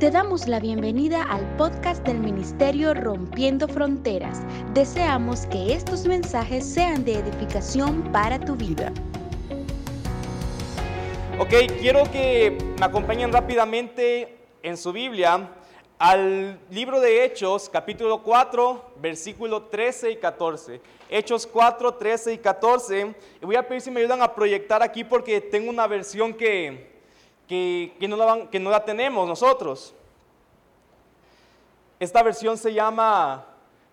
Te damos la bienvenida al podcast del Ministerio Rompiendo Fronteras. Deseamos que estos mensajes sean de edificación para tu vida. Ok, quiero que me acompañen rápidamente en su Biblia al libro de Hechos, capítulo 4, versículo 13 y 14. Hechos 4, 13 y 14. Y voy a pedir si me ayudan a proyectar aquí porque tengo una versión que, que, no, la que no la tenemos nosotros. Esta versión se llama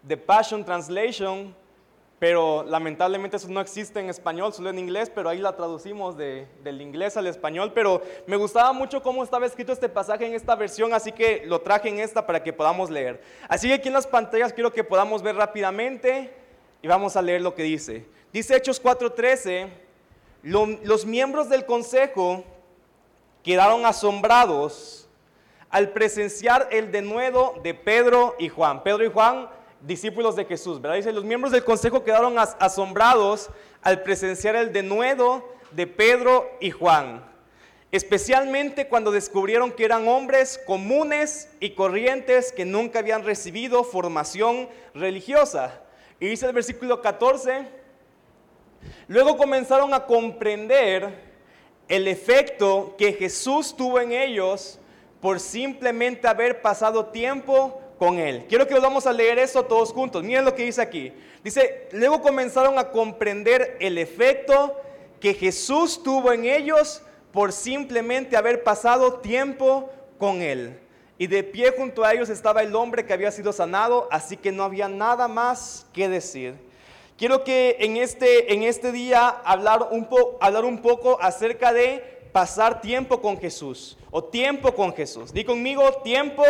The Passion Translation, pero lamentablemente eso no existe en español, solo en inglés, pero ahí la traducimos del inglés al español. Pero me gustaba mucho cómo estaba escrito este pasaje en esta versión, así que lo traje en esta para que podamos leer. Así que aquí en las pantallas quiero que podamos ver rápidamente y vamos a leer lo que dice. Dice Hechos 4:13, los miembros del consejo quedaron asombrados al presenciar el denuedo de Pedro y Juan. Pedro y Juan, discípulos de Jesús, ¿verdad? Dice, los miembros del consejo quedaron asombrados al presenciar el denuedo de Pedro y Juan, especialmente cuando descubrieron que eran hombres comunes y corrientes que nunca habían recibido formación religiosa. Y dice el versículo 14, luego comenzaron a comprender el efecto que Jesús tuvo en ellos por simplemente haber pasado tiempo con Él. Quiero que vamos a leer eso todos juntos. Miren lo que dice aquí. Dice, luego comenzaron a comprender el efecto que Jesús tuvo en ellos por simplemente haber pasado tiempo con Él. Y de pie junto a ellos estaba el hombre que había sido sanado, así que no había nada más que decir. Quiero que en este, en este día hablar un, hablar un poco acerca de pasar tiempo con Jesús o tiempo con Jesús. Di conmigo, tiempo,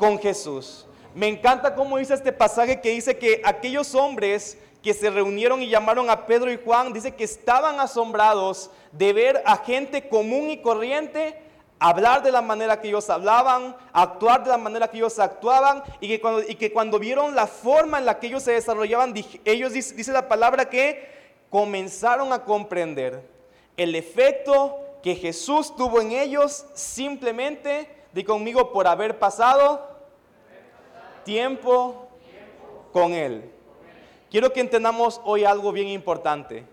con Jesús. Me encanta cómo dice este pasaje que dice que aquellos hombres que se reunieron y llamaron a Pedro y Juan, dice que estaban asombrados de ver a gente común y corriente hablar de la manera que ellos hablaban, actuar de la manera que ellos actuaban, y que cuando, vieron la forma en la que ellos se desarrollaban, ellos, dice, la palabra que comenzaron a comprender el efecto que Jesús tuvo en ellos simplemente, di conmigo, por haber pasado tiempo con Él. Quiero que entendamos hoy algo bien importante.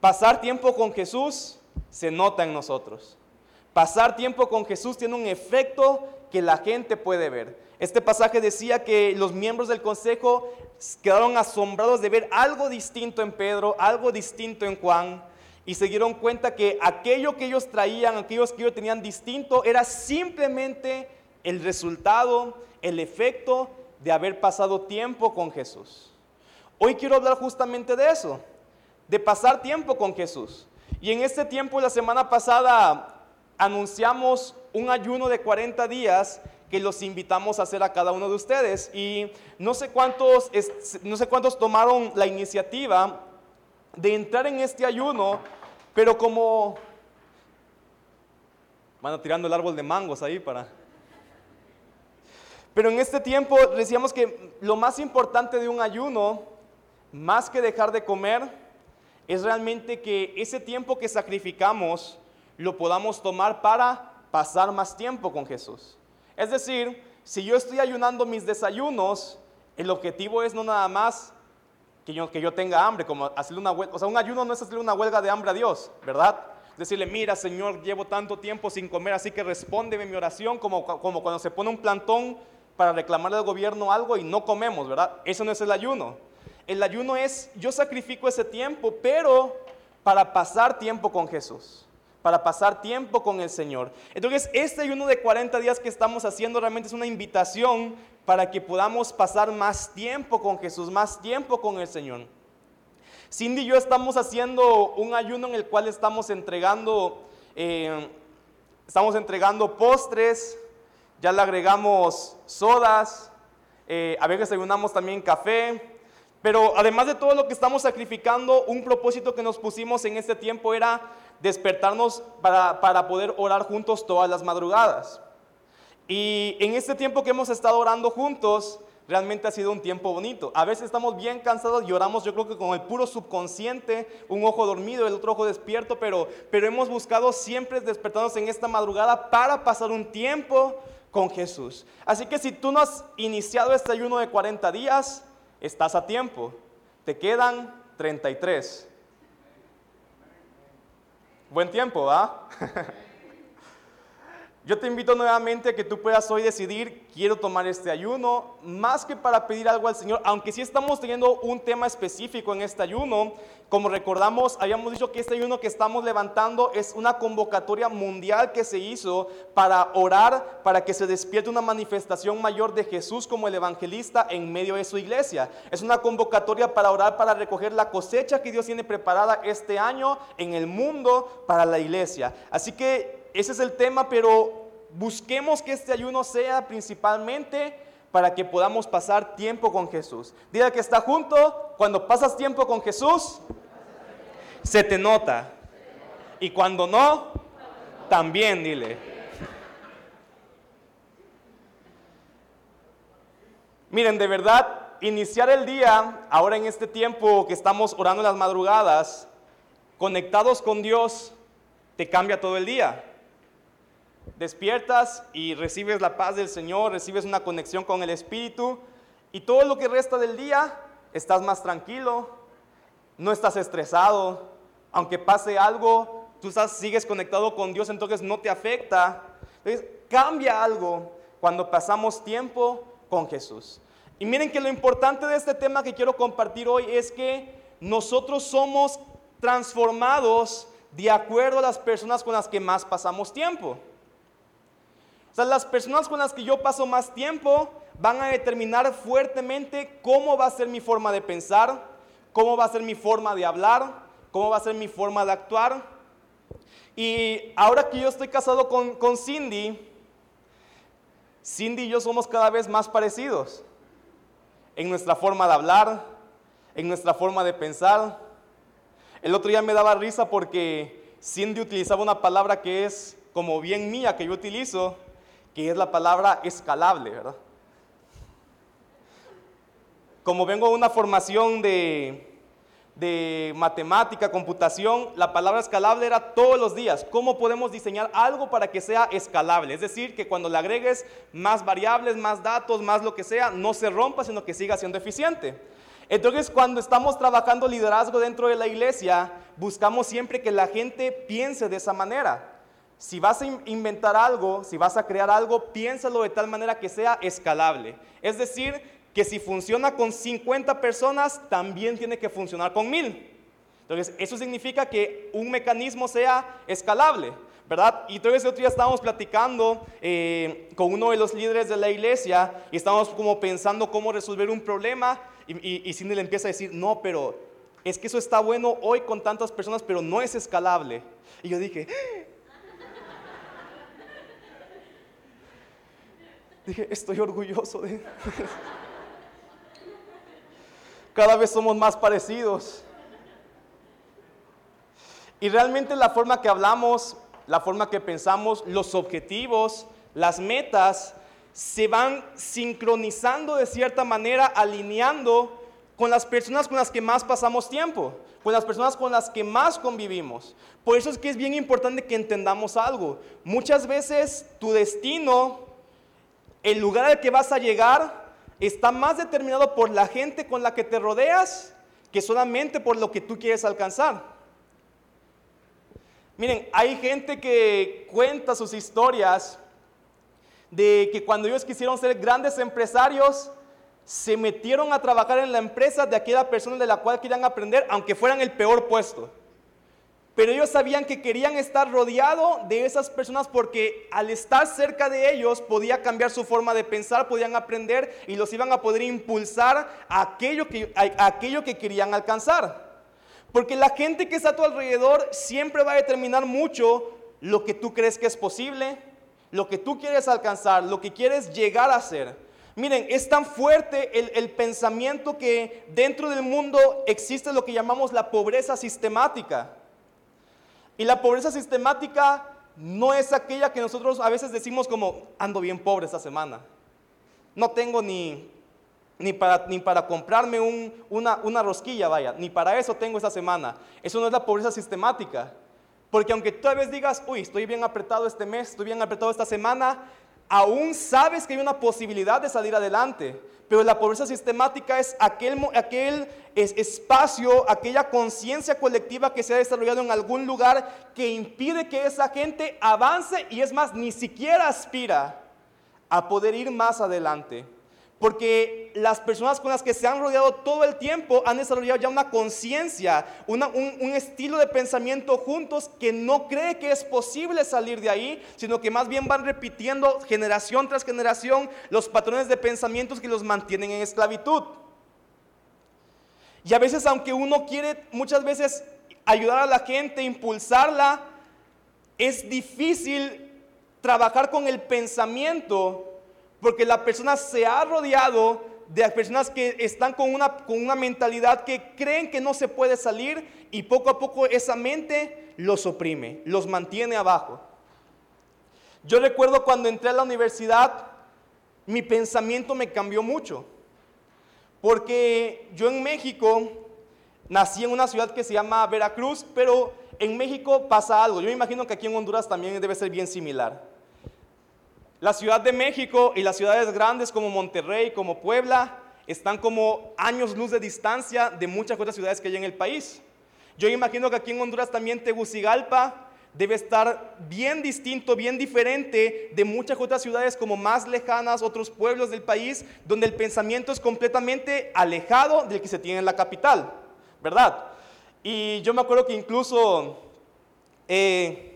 Pasar tiempo con Jesús se nota en nosotros. Pasar tiempo con Jesús tiene un efecto que la gente puede ver. Este pasaje decía que los miembros del consejo quedaron asombrados de ver algo distinto en Pedro, algo distinto en Juan, y se dieron cuenta que aquello que ellos traían, aquellos que ellos tenían distinto, era simplemente el resultado, el efecto de haber pasado tiempo con Jesús. Hoy quiero hablar justamente de eso, de pasar tiempo con Jesús. Y en este tiempo, la semana pasada, anunciamos un ayuno de 40 días que los invitamos a hacer a cada uno de ustedes. Y no sé cuántos, no sé cuántos tomaron la iniciativa de entrar en este ayuno, pero como... Van tirando el árbol de mangos ahí para... Pero en este tiempo decíamos que lo más importante de un ayuno, más que dejar de comer, es realmente que ese tiempo que sacrificamos, lo podamos tomar para pasar más tiempo con Jesús. Es decir, si yo estoy ayunando mis desayunos, el objetivo es no nada más que yo, que yo tenga hambre, como hacerle una huelga. O sea, un ayuno no es hacerle una huelga de hambre a Dios, ¿verdad? Decirle, mira, Señor, llevo tanto tiempo sin comer, así que respóndeme mi oración, como, como cuando se pone un plantón para reclamarle al gobierno algo y no comemos, ¿verdad? Eso no es el ayuno. El ayuno es, yo sacrifico ese tiempo, pero para pasar tiempo con Jesús para pasar tiempo con el Señor. Entonces, este ayuno de 40 días que estamos haciendo realmente es una invitación para que podamos pasar más tiempo con Jesús, más tiempo con el Señor. Cindy y yo estamos haciendo un ayuno en el cual estamos entregando, eh, estamos entregando postres, ya le agregamos sodas, eh, a veces ayunamos también café, pero además de todo lo que estamos sacrificando, un propósito que nos pusimos en este tiempo era despertarnos para, poder orar juntos todas las madrugadas. Y en este tiempo que hemos estado orando juntos, realmente ha sido un tiempo bonito. A veces estamos bien cansados, lloramos yo creo que con el puro subconsciente, un ojo dormido, el otro ojo despierto, pero, pero hemos buscado siempre despertarnos en esta madrugada para pasar un tiempo con Jesús. Así que si tú no has iniciado este ayuno de 40 días, estás a tiempo. Te quedan 33. Buen tiempo, ¿ah? Yo te invito nuevamente a que tú puedas hoy decidir, quiero tomar este ayuno, más que para pedir algo al Señor, aunque sí estamos teniendo un tema específico en este ayuno, como recordamos, habíamos dicho que este ayuno que estamos levantando es una convocatoria mundial que se hizo para orar, para que se despierte una manifestación mayor de Jesús como el evangelista en medio de su iglesia. Es una convocatoria para orar, para recoger la cosecha que Dios tiene preparada este año en el mundo para la iglesia. Así que ese es el tema, pero busquemos que este ayuno sea principalmente para que podamos pasar tiempo con Jesús. Diga que está junto, cuando pasas tiempo con Jesús, se te nota. Y cuando no, también dile. Miren, de verdad, iniciar el día, ahora en este tiempo que estamos orando en las madrugadas, conectados con Dios, te cambia todo el día despiertas y recibes la paz del Señor, recibes una conexión con el Espíritu y todo lo que resta del día estás más tranquilo, no estás estresado, aunque pase algo, tú sigues conectado con Dios, entonces no te afecta. Entonces cambia algo cuando pasamos tiempo con Jesús. Y miren que lo importante de este tema que quiero compartir hoy es que nosotros somos transformados de acuerdo a las personas con las que más pasamos tiempo. O sea, las personas con las que yo paso más tiempo van a determinar fuertemente cómo va a ser mi forma de pensar, cómo va a ser mi forma de hablar, cómo va a ser mi forma de actuar. Y ahora que yo estoy casado con, con Cindy, Cindy y yo somos cada vez más parecidos en nuestra forma de hablar, en nuestra forma de pensar. El otro día me daba risa porque Cindy utilizaba una palabra que es como bien mía que yo utilizo, que es la palabra escalable, ¿verdad? Como vengo de una formación de, de matemática, computación, la palabra escalable era todos los días. ¿Cómo podemos diseñar algo para que sea escalable? Es decir, que cuando le agregues más variables, más datos, más lo que sea, no se rompa, sino que siga siendo eficiente. Entonces, cuando estamos trabajando liderazgo dentro de la iglesia, buscamos siempre que la gente piense de esa manera si vas a inventar algo, si vas a crear algo, piénsalo de tal manera que sea escalable. Es decir, que si funciona con 50 personas, también tiene que funcionar con mil. Entonces, eso significa que un mecanismo sea escalable, ¿verdad? Y entonces el otro día estábamos platicando eh, con uno de los líderes de la iglesia y estábamos como pensando cómo resolver un problema y, y, y Cindy le empieza a decir, no, pero es que eso está bueno hoy con tantas personas, pero no es escalable. Y yo dije, Dije, estoy orgulloso de... Cada vez somos más parecidos. Y realmente la forma que hablamos, la forma que pensamos, los objetivos, las metas, se van sincronizando de cierta manera, alineando con las personas con las que más pasamos tiempo, con las personas con las que más convivimos. Por eso es que es bien importante que entendamos algo. Muchas veces tu destino el lugar al que vas a llegar está más determinado por la gente con la que te rodeas que solamente por lo que tú quieres alcanzar. Miren, hay gente que cuenta sus historias de que cuando ellos quisieron ser grandes empresarios, se metieron a trabajar en la empresa de aquella persona de la cual querían aprender, aunque fueran el peor puesto. Pero ellos sabían que querían estar rodeado de esas personas porque al estar cerca de ellos podía cambiar su forma de pensar, podían aprender y los iban a poder impulsar a aquello que, a aquello que querían alcanzar. Porque la gente que está a tu alrededor siempre va a determinar mucho lo que tú crees que es posible, lo que tú quieres alcanzar, lo que quieres llegar a ser. Miren, es tan fuerte el, pensamiento que dentro del mundo existe lo que llamamos la pobreza sistemática. Y la pobreza sistemática no es aquella que nosotros a veces decimos como, ando bien pobre esta semana. No tengo ni ni para, ni para comprarme una, una rosquilla, vaya, ni para eso tengo esta semana. Eso no es la pobreza sistemática. Porque aunque tú a veces digas, uy, estoy bien apretado este mes, estoy bien apretado esta semana, aún sabes que hay una posibilidad de salir adelante. Pero la pobreza sistemática es aquel, aquel espacio, aquella conciencia colectiva que se ha desarrollado en algún lugar que impide que esa gente avance y es más, ni siquiera aspira a poder ir más adelante. Porque las personas con las que se han rodeado todo el tiempo han desarrollado ya una conciencia, un, estilo de pensamiento juntos que no cree que es posible salir de ahí, sino que más bien van repitiendo generación tras generación los patrones de pensamientos que los mantienen en esclavitud. Y a veces, aunque uno quiere muchas veces ayudar a la gente, impulsarla, es difícil trabajar con el pensamiento porque la persona se ha rodeado de personas que están con una, con una mentalidad que creen que no se puede salir y poco a poco esa mente los oprime, los mantiene abajo. Yo recuerdo cuando entré a la universidad, mi pensamiento me cambió mucho. Porque yo en México nací en una ciudad que se llama Veracruz, pero en México pasa algo. Yo me imagino que aquí en Honduras también debe ser bien similar. La Ciudad de México y las ciudades grandes como Monterrey, como Puebla, están como años luz de distancia de muchas otras ciudades que hay en el país. Yo imagino que aquí en Honduras también Tegucigalpa debe estar bien distinto, bien diferente de muchas otras ciudades como más lejanas, otros pueblos del país, donde el pensamiento es completamente alejado del que se tiene en la capital, ¿verdad? Y yo me acuerdo que incluso... Eh,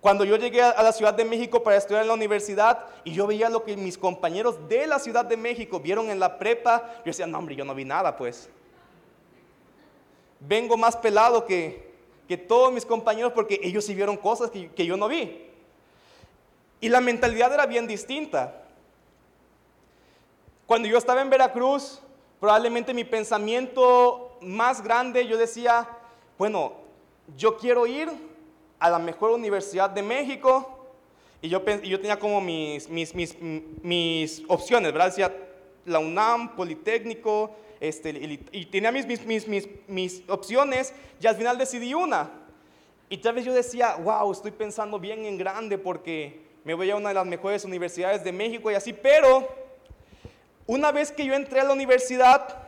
cuando yo llegué a la Ciudad de México para estudiar en la universidad y yo veía lo que mis compañeros de la Ciudad de México vieron en la prepa, yo decía, no hombre, yo no vi nada pues. Vengo más pelado que, que todos mis compañeros porque ellos sí vieron cosas que, que yo no vi. Y la mentalidad era bien distinta. Cuando yo estaba en Veracruz, probablemente mi pensamiento más grande, yo decía, bueno, yo quiero ir a la mejor universidad de México y yo, yo tenía como mis, mis, mis, mis opciones, ¿verdad? Decía la UNAM, Politécnico, este, y, tenía mis, mis, mis, opciones y al final decidí una. Y tal vez yo decía, wow, estoy pensando bien en grande porque me voy a una de las mejores universidades de México y así, pero una vez que yo entré a la universidad,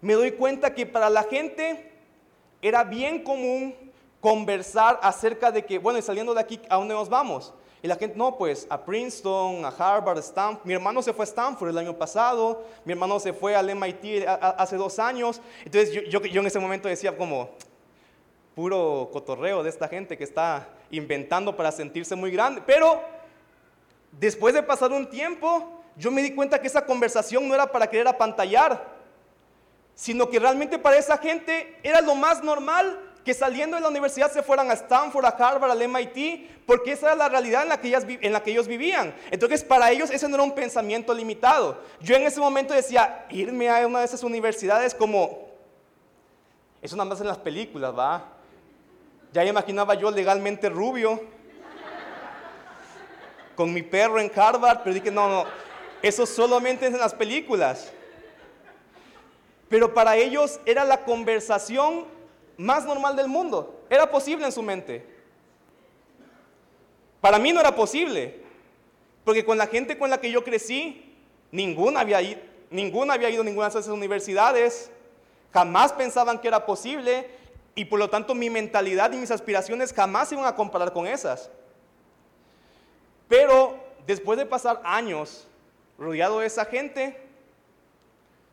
me doy cuenta que para la gente era bien común conversar acerca de que, bueno, y saliendo de aquí, ¿a dónde nos vamos? Y la gente, no, pues a Princeton, a Harvard, Stanford. Mi hermano se fue a Stanford el año pasado, mi hermano se fue al MIT hace dos años. Entonces yo, yo, en ese momento decía como, puro cotorreo de esta gente que está inventando para sentirse muy grande. Pero después de pasar un tiempo, yo me di cuenta que esa conversación no era para querer apantallar, sino que realmente para esa gente era lo más normal que saliendo de la universidad se fueran a Stanford, a Harvard, al MIT, porque esa era la realidad en la, que en la que ellos vivían. Entonces, para ellos ese no era un pensamiento limitado. Yo en ese momento decía, irme a una de esas universidades como, eso nada más en las películas, ¿va? Ya imaginaba yo legalmente rubio, con mi perro en Harvard, pero dije, no, no, eso solamente es en las películas. Pero para ellos era la conversación más normal del mundo. Era posible en su mente. Para mí no era posible, porque con la gente con la que yo crecí, ninguna había, ido, ninguna había ido a ninguna de esas universidades, jamás pensaban que era posible y por lo tanto mi mentalidad y mis aspiraciones jamás se iban a comparar con esas. Pero después de pasar años rodeado de esa gente,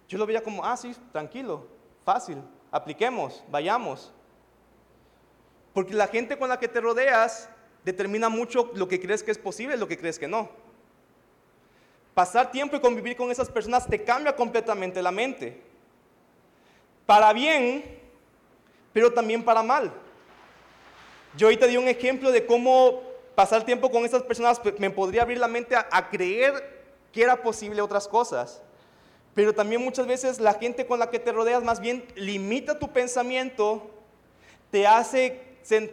yo lo veía como, ah, sí, tranquilo, fácil, apliquemos, vayamos. Porque la gente con la que te rodeas determina mucho lo que crees que es posible y lo que crees que no. Pasar tiempo y convivir con esas personas te cambia completamente la mente. Para bien, pero también para mal. Yo hoy te di un ejemplo de cómo pasar tiempo con esas personas me podría abrir la mente a, a creer que era posible otras cosas. Pero también muchas veces la gente con la que te rodeas más bien limita tu pensamiento, te hace,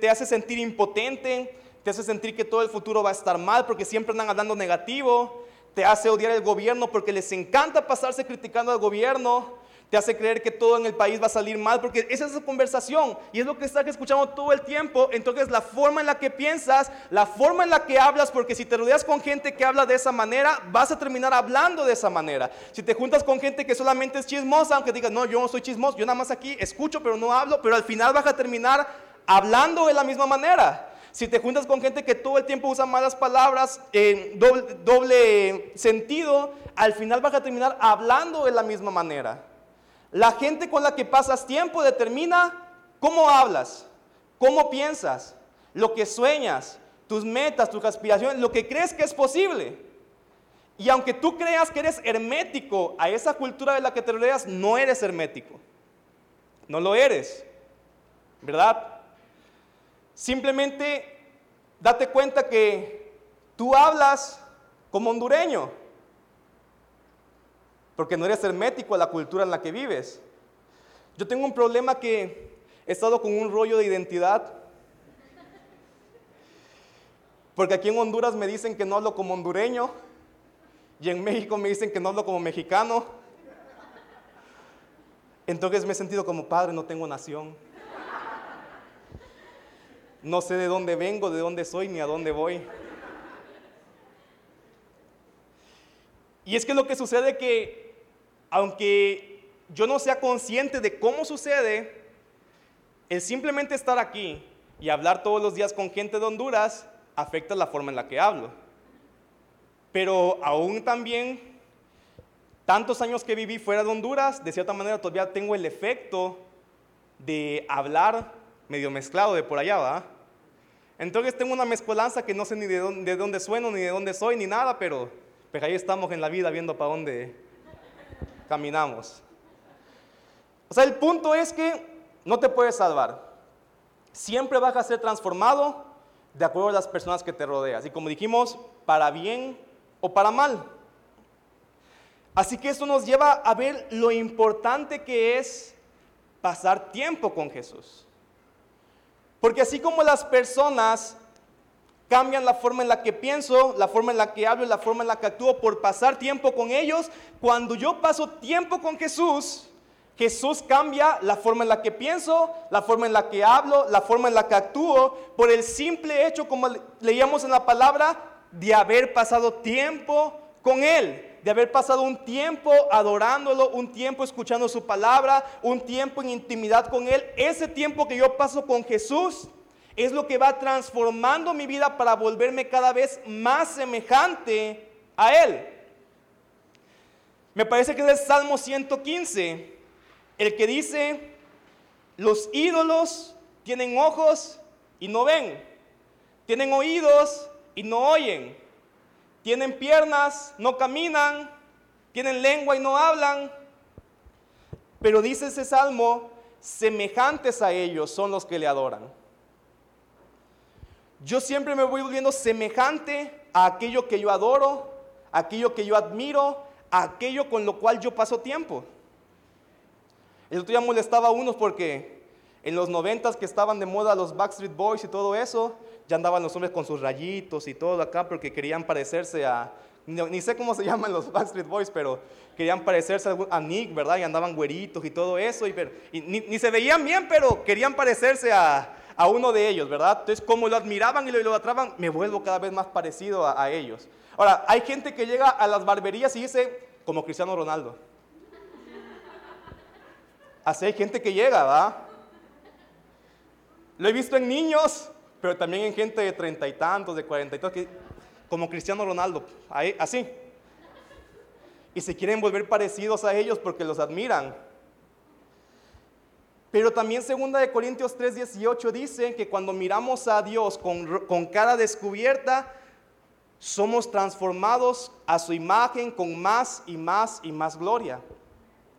te hace sentir impotente, te hace sentir que todo el futuro va a estar mal porque siempre andan hablando negativo, te hace odiar el gobierno porque les encanta pasarse criticando al gobierno, te hace creer que todo en el país va a salir mal, porque esa es la conversación y es lo que estás escuchando todo el tiempo. Entonces la forma en la que piensas, la forma en la que hablas, porque si te rodeas con gente que habla de esa manera, vas a terminar hablando de esa manera. Si te juntas con gente que solamente es chismosa, aunque digas, no, yo no soy chismoso, yo nada más aquí escucho, pero no hablo, pero al final vas a terminar hablando de la misma manera. Si te juntas con gente que todo el tiempo usa malas palabras en doble, doble sentido, al final vas a terminar hablando de la misma manera. La gente con la que pasas tiempo determina cómo hablas, cómo piensas, lo que sueñas, tus metas, tus aspiraciones, lo que crees que es posible. Y aunque tú creas que eres hermético a esa cultura de la que te rodeas, no eres hermético. No lo eres. ¿Verdad? Simplemente date cuenta que tú hablas como hondureño porque no eres hermético a la cultura en la que vives. Yo tengo un problema que he estado con un rollo de identidad, porque aquí en Honduras me dicen que no hablo como hondureño, y en México me dicen que no hablo como mexicano. Entonces me he sentido como padre, no tengo nación. No sé de dónde vengo, de dónde soy, ni a dónde voy. Y es que lo que sucede que aunque yo no sea consciente de cómo sucede, el simplemente estar aquí y hablar todos los días con gente de Honduras afecta la forma en la que hablo. Pero aún también, tantos años que viví fuera de Honduras, de cierta manera todavía tengo el efecto de hablar medio mezclado de por allá, ¿va? Entonces tengo una mezcolanza que no sé ni de dónde, de dónde sueno, ni de dónde soy, ni nada, pero, pero ahí estamos en la vida viendo para dónde, caminamos. O sea, el punto es que no te puedes salvar. Siempre vas a ser transformado de acuerdo a las personas que te rodeas. Y como dijimos, para bien o para mal. Así que esto nos lleva a ver lo importante que es pasar tiempo con Jesús. Porque así como las personas cambian la forma en la que pienso, la forma en la que hablo, la forma en la que actúo por pasar tiempo con ellos. Cuando yo paso tiempo con Jesús, Jesús cambia la forma en la que pienso, la forma en la que hablo, la forma en la que actúo, por el simple hecho, como leíamos en la palabra, de haber pasado tiempo con Él, de haber pasado un tiempo adorándolo, un tiempo escuchando su palabra, un tiempo en intimidad con Él. Ese tiempo que yo paso con Jesús es lo que va transformando mi vida para volverme cada vez más semejante a Él. Me parece que es el Salmo 115, el que dice, los ídolos tienen ojos y no ven, tienen oídos y no oyen, tienen piernas, no caminan, tienen lengua y no hablan. Pero dice ese salmo, semejantes a ellos son los que le adoran yo siempre me voy volviendo semejante a aquello que yo adoro, a aquello que yo admiro, a aquello con lo cual yo paso tiempo. El otro día molestaba a unos porque en los noventas que estaban de moda los Backstreet Boys y todo eso, ya andaban los hombres con sus rayitos y todo acá porque querían parecerse a, ni, sé cómo se llaman los Backstreet Boys, pero querían parecerse a Nick, ¿verdad? Y andaban güeritos y todo eso, y, ni se veían bien, pero querían parecerse a, a uno de ellos, ¿verdad? Entonces, como lo admiraban y lo idolatraban, me vuelvo cada vez más parecido a, ellos. Ahora, hay gente que llega a las barberías y dice, como Cristiano Ronaldo. Así hay gente que llega, ¿va? Lo he visto en niños, pero también en gente de treinta y tantos, de cuarenta y tantos, como Cristiano Ronaldo, así. Y se quieren volver parecidos a ellos porque los admiran. Pero también segunda de Corintios 3:18 dice que cuando miramos a Dios con, cara descubierta, somos transformados a su imagen con más y más y más gloria.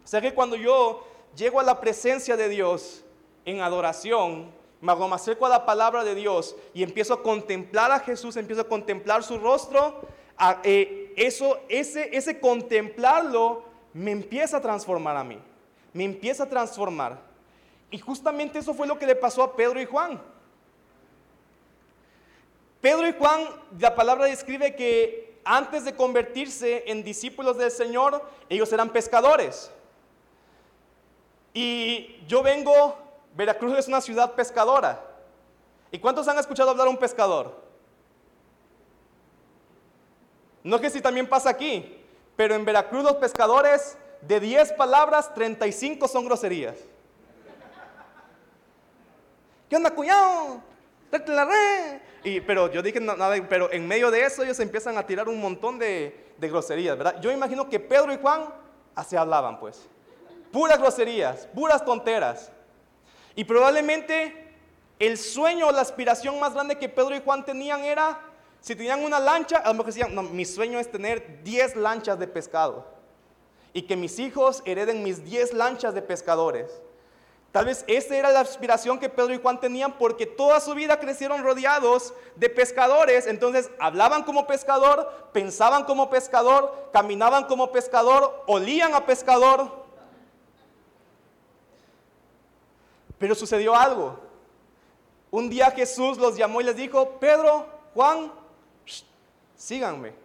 O sea que cuando yo llego a la presencia de Dios en adoración, me acerco a la palabra de Dios y empiezo a contemplar a Jesús, empiezo a contemplar su rostro, eh, eso, ese, ese contemplarlo me empieza a transformar a mí, me empieza a transformar. Y justamente eso fue lo que le pasó a Pedro y Juan. Pedro y Juan, la palabra describe que antes de convertirse en discípulos del Señor, ellos eran pescadores. Y yo vengo, Veracruz es una ciudad pescadora. ¿Y cuántos han escuchado hablar a un pescador? No sé si también pasa aquí, pero en Veracruz los pescadores de 10 palabras, 35 son groserías. ¿Qué onda, cuñado? la red. Y, pero yo dije nada, pero en medio de eso ellos empiezan a tirar un montón de, de groserías, ¿verdad? Yo imagino que Pedro y Juan así hablaban, pues. Puras groserías, puras tonteras. Y probablemente el sueño o la aspiración más grande que Pedro y Juan tenían era, si tenían una lancha, a lo mejor decían, no, mi sueño es tener 10 lanchas de pescado. Y que mis hijos hereden mis 10 lanchas de pescadores. Tal vez esa era la aspiración que Pedro y Juan tenían porque toda su vida crecieron rodeados de pescadores. Entonces hablaban como pescador, pensaban como pescador, caminaban como pescador, olían a pescador. Pero sucedió algo. Un día Jesús los llamó y les dijo, Pedro, Juan, síganme.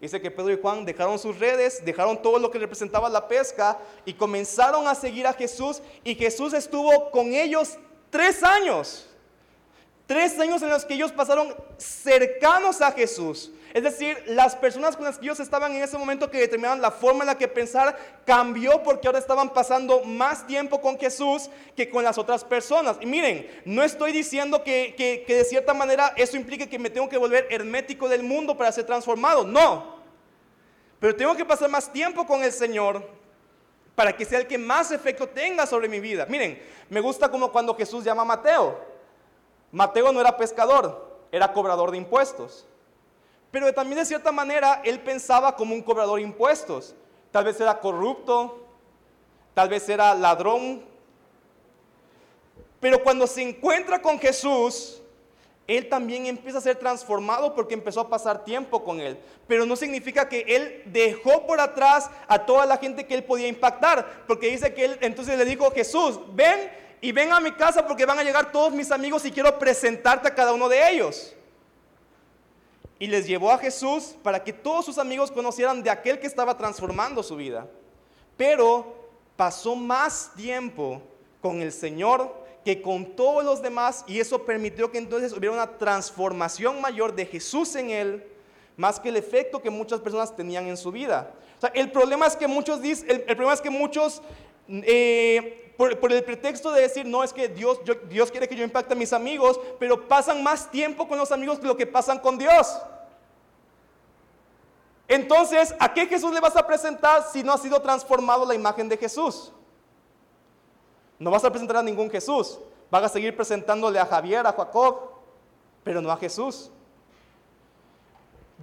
Dice que Pedro y Juan dejaron sus redes, dejaron todo lo que representaba la pesca y comenzaron a seguir a Jesús y Jesús estuvo con ellos tres años. Tres años en los que ellos pasaron cercanos a Jesús. Es decir, las personas con las que ellos estaban en ese momento que determinaban la forma en la que pensar cambió porque ahora estaban pasando más tiempo con Jesús que con las otras personas. Y miren, no estoy diciendo que, que de cierta manera eso implique que me tengo que volver hermético del mundo para ser transformado. No. Pero tengo que pasar más tiempo con el Señor para que sea el que más efecto tenga sobre mi vida. Miren, me gusta como cuando Jesús llama a Mateo. Mateo no era pescador, era cobrador de impuestos. Pero también de cierta manera él pensaba como un cobrador de impuestos. Tal vez era corrupto, tal vez era ladrón. Pero cuando se encuentra con Jesús, él también empieza a ser transformado porque empezó a pasar tiempo con él. Pero no significa que él dejó por atrás a toda la gente que él podía impactar, porque dice que él entonces le dijo, Jesús, ven y ven a mi casa porque van a llegar todos mis amigos y quiero presentarte a cada uno de ellos. Y les llevó a Jesús para que todos sus amigos conocieran de aquel que estaba transformando su vida. Pero pasó más tiempo con el Señor que con todos los demás y eso permitió que entonces hubiera una transformación mayor de Jesús en él, más que el efecto que muchas personas tenían en su vida. el problema es que muchos dicen, el, problema es que muchos eh, por, el pretexto de decir, no, es que Dios, Dios quiere que yo impacte a mis amigos, pero pasan más tiempo con los amigos que lo que pasan con Dios. Entonces, ¿a qué Jesús le vas a presentar si no ha sido transformado la imagen de Jesús? No vas a presentar a ningún Jesús. Vas a seguir presentándole a Javier, a Jacob, pero no a Jesús.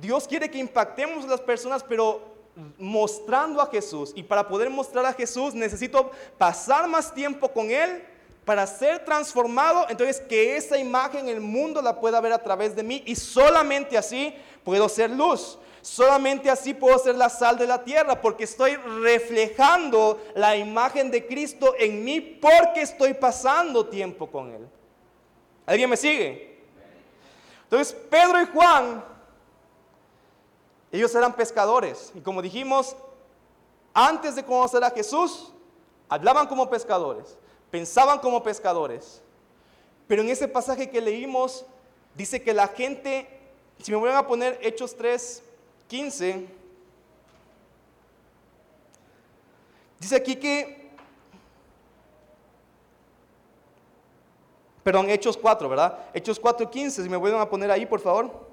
Dios quiere que impactemos a las personas, pero mostrando a Jesús. Y para poder mostrar a Jesús necesito pasar más tiempo con Él para ser transformado. Entonces que esa imagen el mundo la pueda ver a través de mí. Y solamente así puedo ser luz. Solamente así puedo ser la sal de la tierra, porque estoy reflejando la imagen de Cristo en mí, porque estoy pasando tiempo con Él. ¿Alguien me sigue? Entonces, Pedro y Juan ellos eran pescadores y como dijimos, antes de conocer a Jesús, hablaban como pescadores, pensaban como pescadores. Pero en ese pasaje que leímos, dice que la gente, si me vuelven a poner Hechos 3, 15, dice aquí que, perdón, Hechos 4, ¿verdad? Hechos 4, 15, si me vuelven a poner ahí, por favor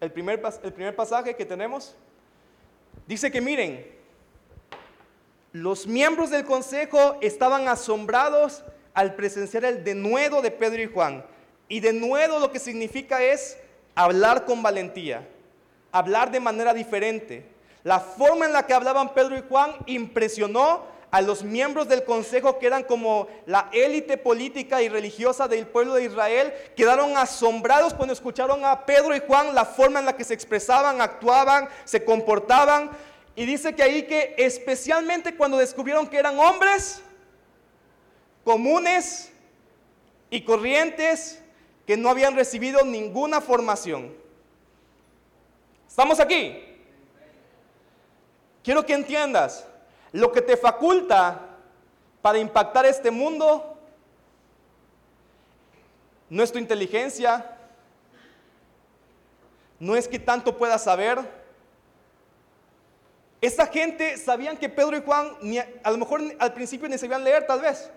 el primer, el primer pasaje que tenemos, dice que miren, los miembros del consejo estaban asombrados al presenciar el denuedo de Pedro y Juan. Y denuedo lo que significa es hablar con valentía, hablar de manera diferente. La forma en la que hablaban Pedro y Juan impresionó a los miembros del consejo que eran como la élite política y religiosa del pueblo de Israel, quedaron asombrados cuando escucharon a Pedro y Juan la forma en la que se expresaban, actuaban, se comportaban. Y dice que ahí que especialmente cuando descubrieron que eran hombres comunes y corrientes que no habían recibido ninguna formación. ¿Estamos aquí? Quiero que entiendas, lo que te faculta para impactar este mundo no es tu inteligencia, no es que tanto puedas saber. Esa gente sabían que Pedro y Juan, a lo mejor al principio ni sabían leer tal vez,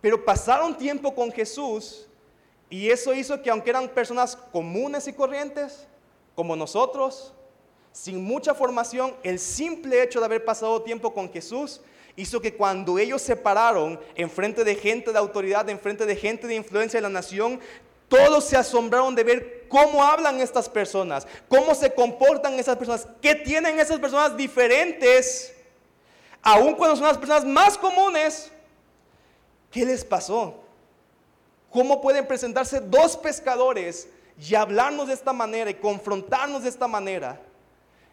pero pasaron tiempo con Jesús y eso hizo que aunque eran personas comunes y corrientes, como nosotros, sin mucha formación, el simple hecho de haber pasado tiempo con Jesús hizo que cuando ellos se pararon en frente de gente de autoridad, en frente de gente de influencia de la nación, todos se asombraron de ver cómo hablan estas personas, cómo se comportan esas personas, qué tienen esas personas diferentes, aun cuando son las personas más comunes. ¿Qué les pasó? ¿Cómo pueden presentarse dos pescadores y hablarnos de esta manera y confrontarnos de esta manera?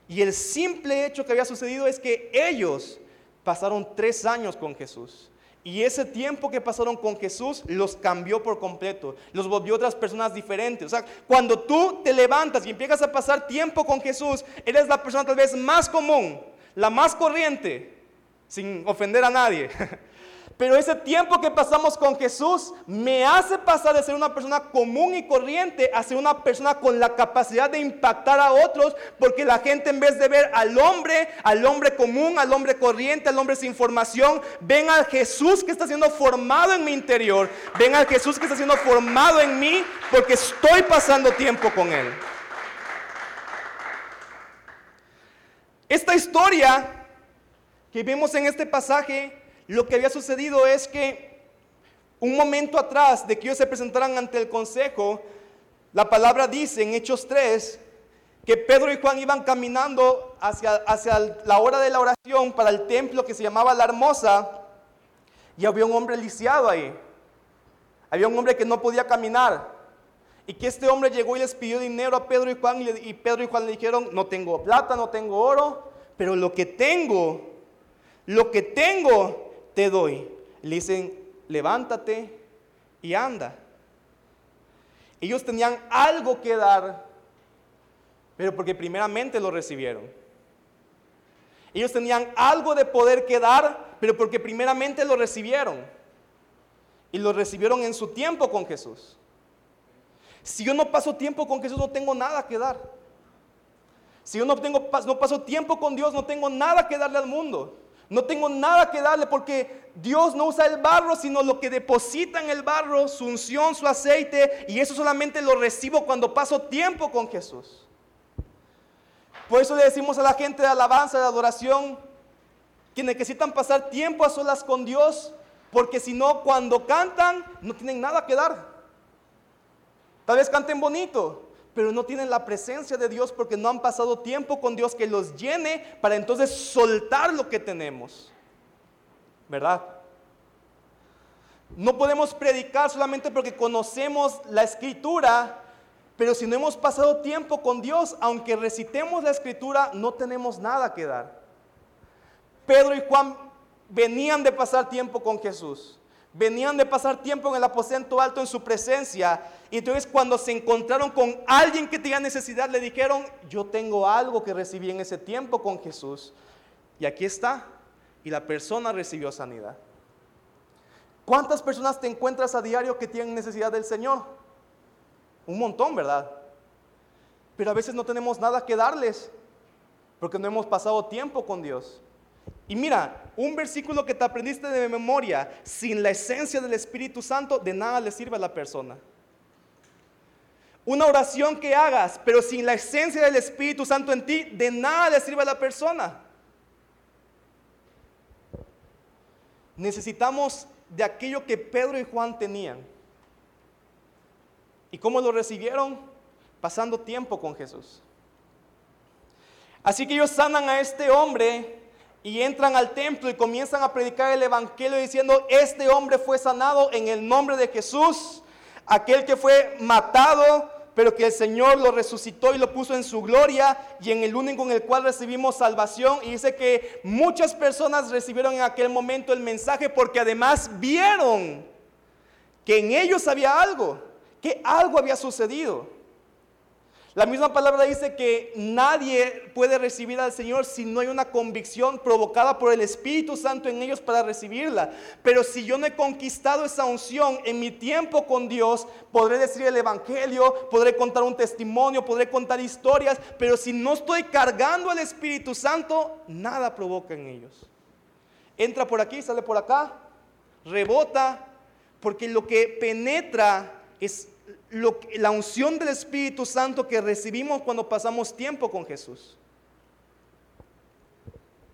Y el simple hecho que había sucedido es que ellos pasaron tres años con Jesús. Y ese tiempo que pasaron con Jesús los cambió por completo, los volvió otras personas diferentes. O sea, cuando tú te levantas y empiezas a pasar tiempo con Jesús, eres la persona tal vez más común, la más corriente, sin ofender a nadie. Pero ese tiempo que pasamos con Jesús me hace pasar de ser una persona común y corriente a ser una persona con la capacidad de impactar a otros, porque la gente en vez de ver al hombre, al hombre común, al hombre corriente, al hombre sin formación, ven al Jesús que está siendo formado en mi interior, ven al Jesús que está siendo formado en mí, porque estoy pasando tiempo con Él. Esta historia que vemos en este pasaje lo que había sucedido es que un momento atrás de que ellos se presentaran ante el consejo, la palabra dice en Hechos 3 que Pedro y Juan iban caminando hacia, hacia la hora de la oración para el templo que se llamaba La Hermosa y había un hombre lisiado ahí. Había un hombre que no podía caminar. Y que este hombre llegó y les pidió dinero a Pedro y Juan y, y Pedro y Juan le dijeron, no tengo plata, no tengo oro, pero lo que tengo, lo que tengo te doy. Le dicen, levántate y anda. Ellos tenían algo que dar, pero porque primeramente lo recibieron. Ellos tenían algo de poder que dar, pero porque primeramente lo recibieron. Y lo recibieron en su tiempo con Jesús. Si yo no paso tiempo con Jesús, no tengo nada que dar. Si yo no, tengo, no paso tiempo con Dios, no tengo nada que darle al mundo. No tengo nada que darle porque Dios no usa el barro, sino lo que deposita en el barro, su unción, su aceite, y eso solamente lo recibo cuando paso tiempo con Jesús. Por eso le decimos a la gente de alabanza, de adoración, que necesitan pasar tiempo a solas con Dios, porque si no, cuando cantan, no tienen nada que dar. Tal vez canten bonito, pero no tienen la presencia de Dios porque no han pasado tiempo con Dios que los llene para entonces soltar lo que tenemos. ¿Verdad? No podemos predicar solamente porque conocemos la escritura, pero si no hemos pasado tiempo con Dios, aunque recitemos la escritura, no tenemos nada que dar. Pedro y Juan venían de pasar tiempo con Jesús. Venían de pasar tiempo en el aposento alto en su presencia. Y entonces cuando se encontraron con alguien que tenía necesidad, le dijeron, yo tengo algo que recibí en ese tiempo con Jesús. Y aquí está. Y la persona recibió sanidad. ¿Cuántas personas te encuentras a diario que tienen necesidad del Señor? Un montón, ¿verdad? Pero a veces no tenemos nada que darles porque no hemos pasado tiempo con Dios. Y mira, un versículo que te aprendiste de memoria, sin la esencia del Espíritu Santo, de nada le sirve a la persona. Una oración que hagas, pero sin la esencia del Espíritu Santo en ti, de nada le sirve a la persona. Necesitamos de aquello que Pedro y Juan tenían. ¿Y cómo lo recibieron? Pasando tiempo con Jesús. Así que ellos sanan a este hombre y entran al templo y comienzan a predicar el Evangelio diciendo, este hombre fue sanado en el nombre de Jesús, aquel que fue matado, pero que el Señor lo resucitó y lo puso en su gloria y en el único en el cual recibimos salvación. Y dice que muchas personas recibieron en aquel momento el mensaje porque además vieron que en ellos había algo, que algo había sucedido. La misma palabra dice que nadie puede recibir al Señor si no hay una convicción provocada por el Espíritu Santo en ellos para recibirla. Pero si yo no he conquistado esa unción en mi tiempo con Dios, podré decir el Evangelio, podré contar un testimonio, podré contar historias, pero si no estoy cargando al Espíritu Santo, nada provoca en ellos. Entra por aquí, sale por acá, rebota, porque lo que penetra es la unción del Espíritu Santo que recibimos cuando pasamos tiempo con Jesús.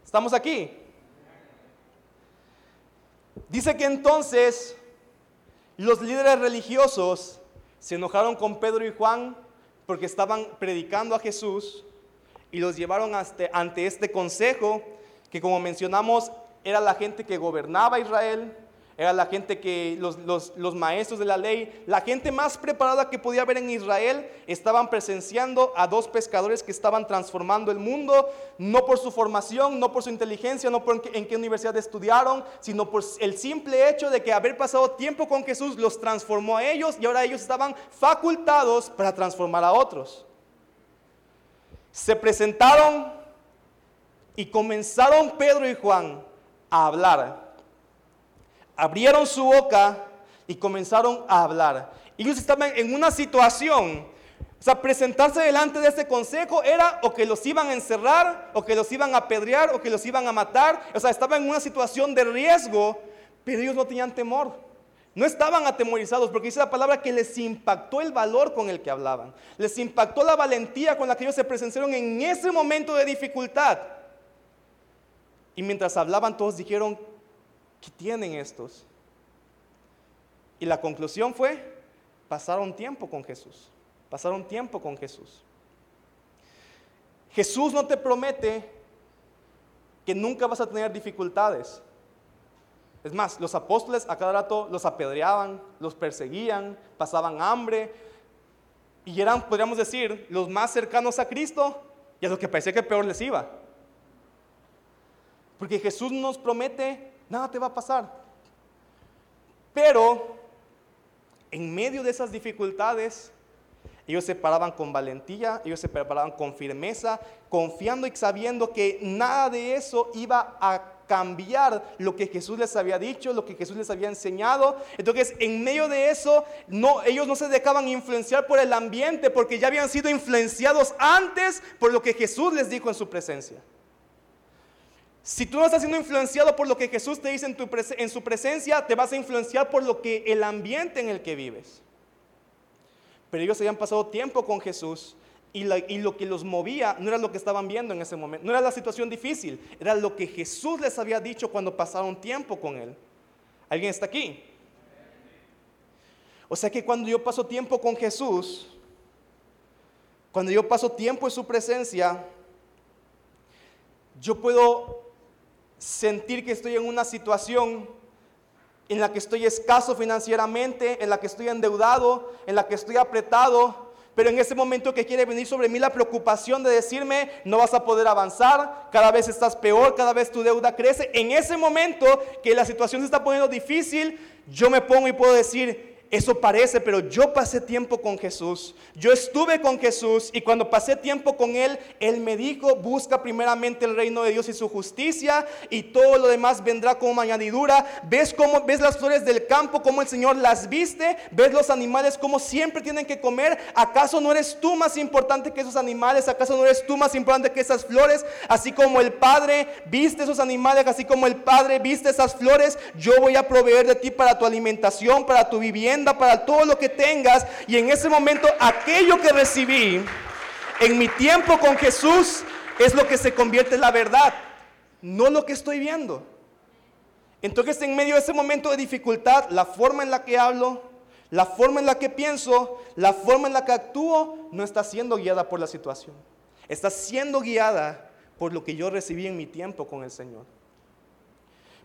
¿Estamos aquí? Dice que entonces los líderes religiosos se enojaron con Pedro y Juan porque estaban predicando a Jesús y los llevaron ante este consejo que como mencionamos era la gente que gobernaba Israel, era la gente que, los, maestros de la ley, la gente más preparada que podía haber en Israel, estaban presenciando a dos pescadores que estaban transformando el mundo, no por su formación, no por su inteligencia, no por en qué, universidad estudiaron, sino por el simple hecho de que haber pasado tiempo con Jesús los transformó a ellos y ahora ellos estaban facultados para transformar a otros. Se presentaron y comenzaron Pedro y Juan a hablar abrieron su boca y comenzaron a hablar. Ellos estaban en una situación, o sea, presentarse delante de este consejo era o que los iban a encerrar, o que los iban a apedrear, o que los iban a matar. O sea, estaban en una situación de riesgo, pero ellos no tenían temor. No estaban atemorizados porque dice la palabra que les impactó el valor con el que hablaban. Les impactó la valentía con la que ellos se presentaron en ese momento de dificultad. Y mientras hablaban todos dijeron, ¿Qué tienen estos? Y la conclusión fue, pasaron tiempo con Jesús. Pasaron tiempo con Jesús. Jesús no te promete que nunca vas a tener dificultades. Es más, los apóstoles a cada rato los apedreaban, los perseguían, pasaban hambre y eran, podríamos decir, los más cercanos a Cristo y a los que parecía que peor les iba. Porque Jesús nos promete nada te va a pasar. Pero en medio de esas dificultades, ellos se paraban con valentía, ellos se preparaban con firmeza, confiando y sabiendo que nada de eso iba a cambiar lo que Jesús les había dicho, lo que Jesús les había enseñado. Entonces, en medio de eso, no, ellos no se dejaban influenciar por el ambiente porque ya habían sido influenciados antes por lo que Jesús les dijo en su presencia. Si tú no estás siendo influenciado por lo que Jesús te dice en, su presencia, te vas a influenciar por lo que el ambiente en el que vives. Pero ellos habían pasado tiempo con Jesús y, y, lo que los movía no era lo que estaban viendo en ese momento, no era la situación difícil, era lo que Jesús les había dicho cuando pasaron tiempo con Él. ¿Alguien está aquí? O sea que cuando yo paso tiempo con Jesús, cuando yo paso tiempo en su presencia, yo puedo sentir que estoy en una situación en la que estoy escaso financieramente, en la que estoy endeudado, en la que estoy apretado, pero en ese momento que quiere venir sobre mí la preocupación de decirme, no vas a poder avanzar, cada vez estás peor, cada vez tu deuda crece, en ese momento que la situación se está poniendo difícil, yo me pongo y puedo decir, eso parece, pero yo pasé tiempo con Jesús. Yo estuve con Jesús y cuando pasé tiempo con Él, Él me dijo, busca primeramente el reino de Dios y su justicia y todo lo demás vendrá como añadidura. ¿Ves cómo ves las flores del campo, cómo el Señor las viste? ¿Ves los animales como siempre tienen que comer? ¿Acaso no eres tú más importante que esos animales? ¿Acaso no eres tú más importante que esas flores? Así como el Padre viste esos animales, así como el Padre viste esas flores, yo voy a proveer de ti para tu alimentación, para tu vivienda para todo lo que tengas. Y en ese momento aquello que recibí en mi tiempo con Jesús es lo que se convierte en la verdad, no lo que estoy viendo. Entonces en medio de ese momento de dificultad, la forma en la que hablo, la forma en la que pienso, la forma en la que actúo, no está siendo guiada por la situación. Está siendo guiada por lo que yo recibí en mi tiempo con el Señor.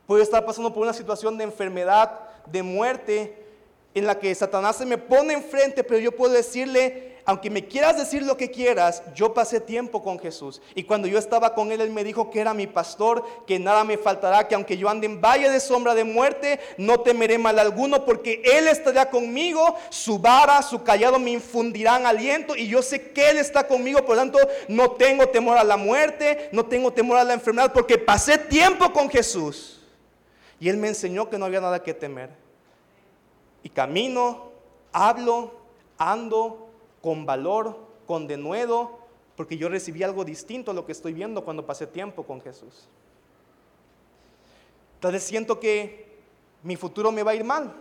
Puedo estar pasando por una situación de enfermedad, de muerte, en la que Satanás se me pone enfrente, pero yo puedo decirle aunque me quieras decir lo que quieras, yo pasé tiempo con Jesús. Y cuando yo estaba con Él, Él me dijo que era mi pastor, que nada me faltará, que aunque yo ande en valle de sombra de muerte, no temeré mal alguno, porque Él estará conmigo, su vara, su callado me infundirán aliento, y yo sé que Él está conmigo, por lo tanto, no tengo temor a la muerte, no tengo temor a la enfermedad, porque pasé tiempo con Jesús. Y Él me enseñó que no había nada que temer. Y camino, hablo, ando con valor, con denuedo, porque yo recibí algo distinto a lo que estoy viendo cuando pasé tiempo con Jesús. Entonces siento que mi futuro me va a ir mal.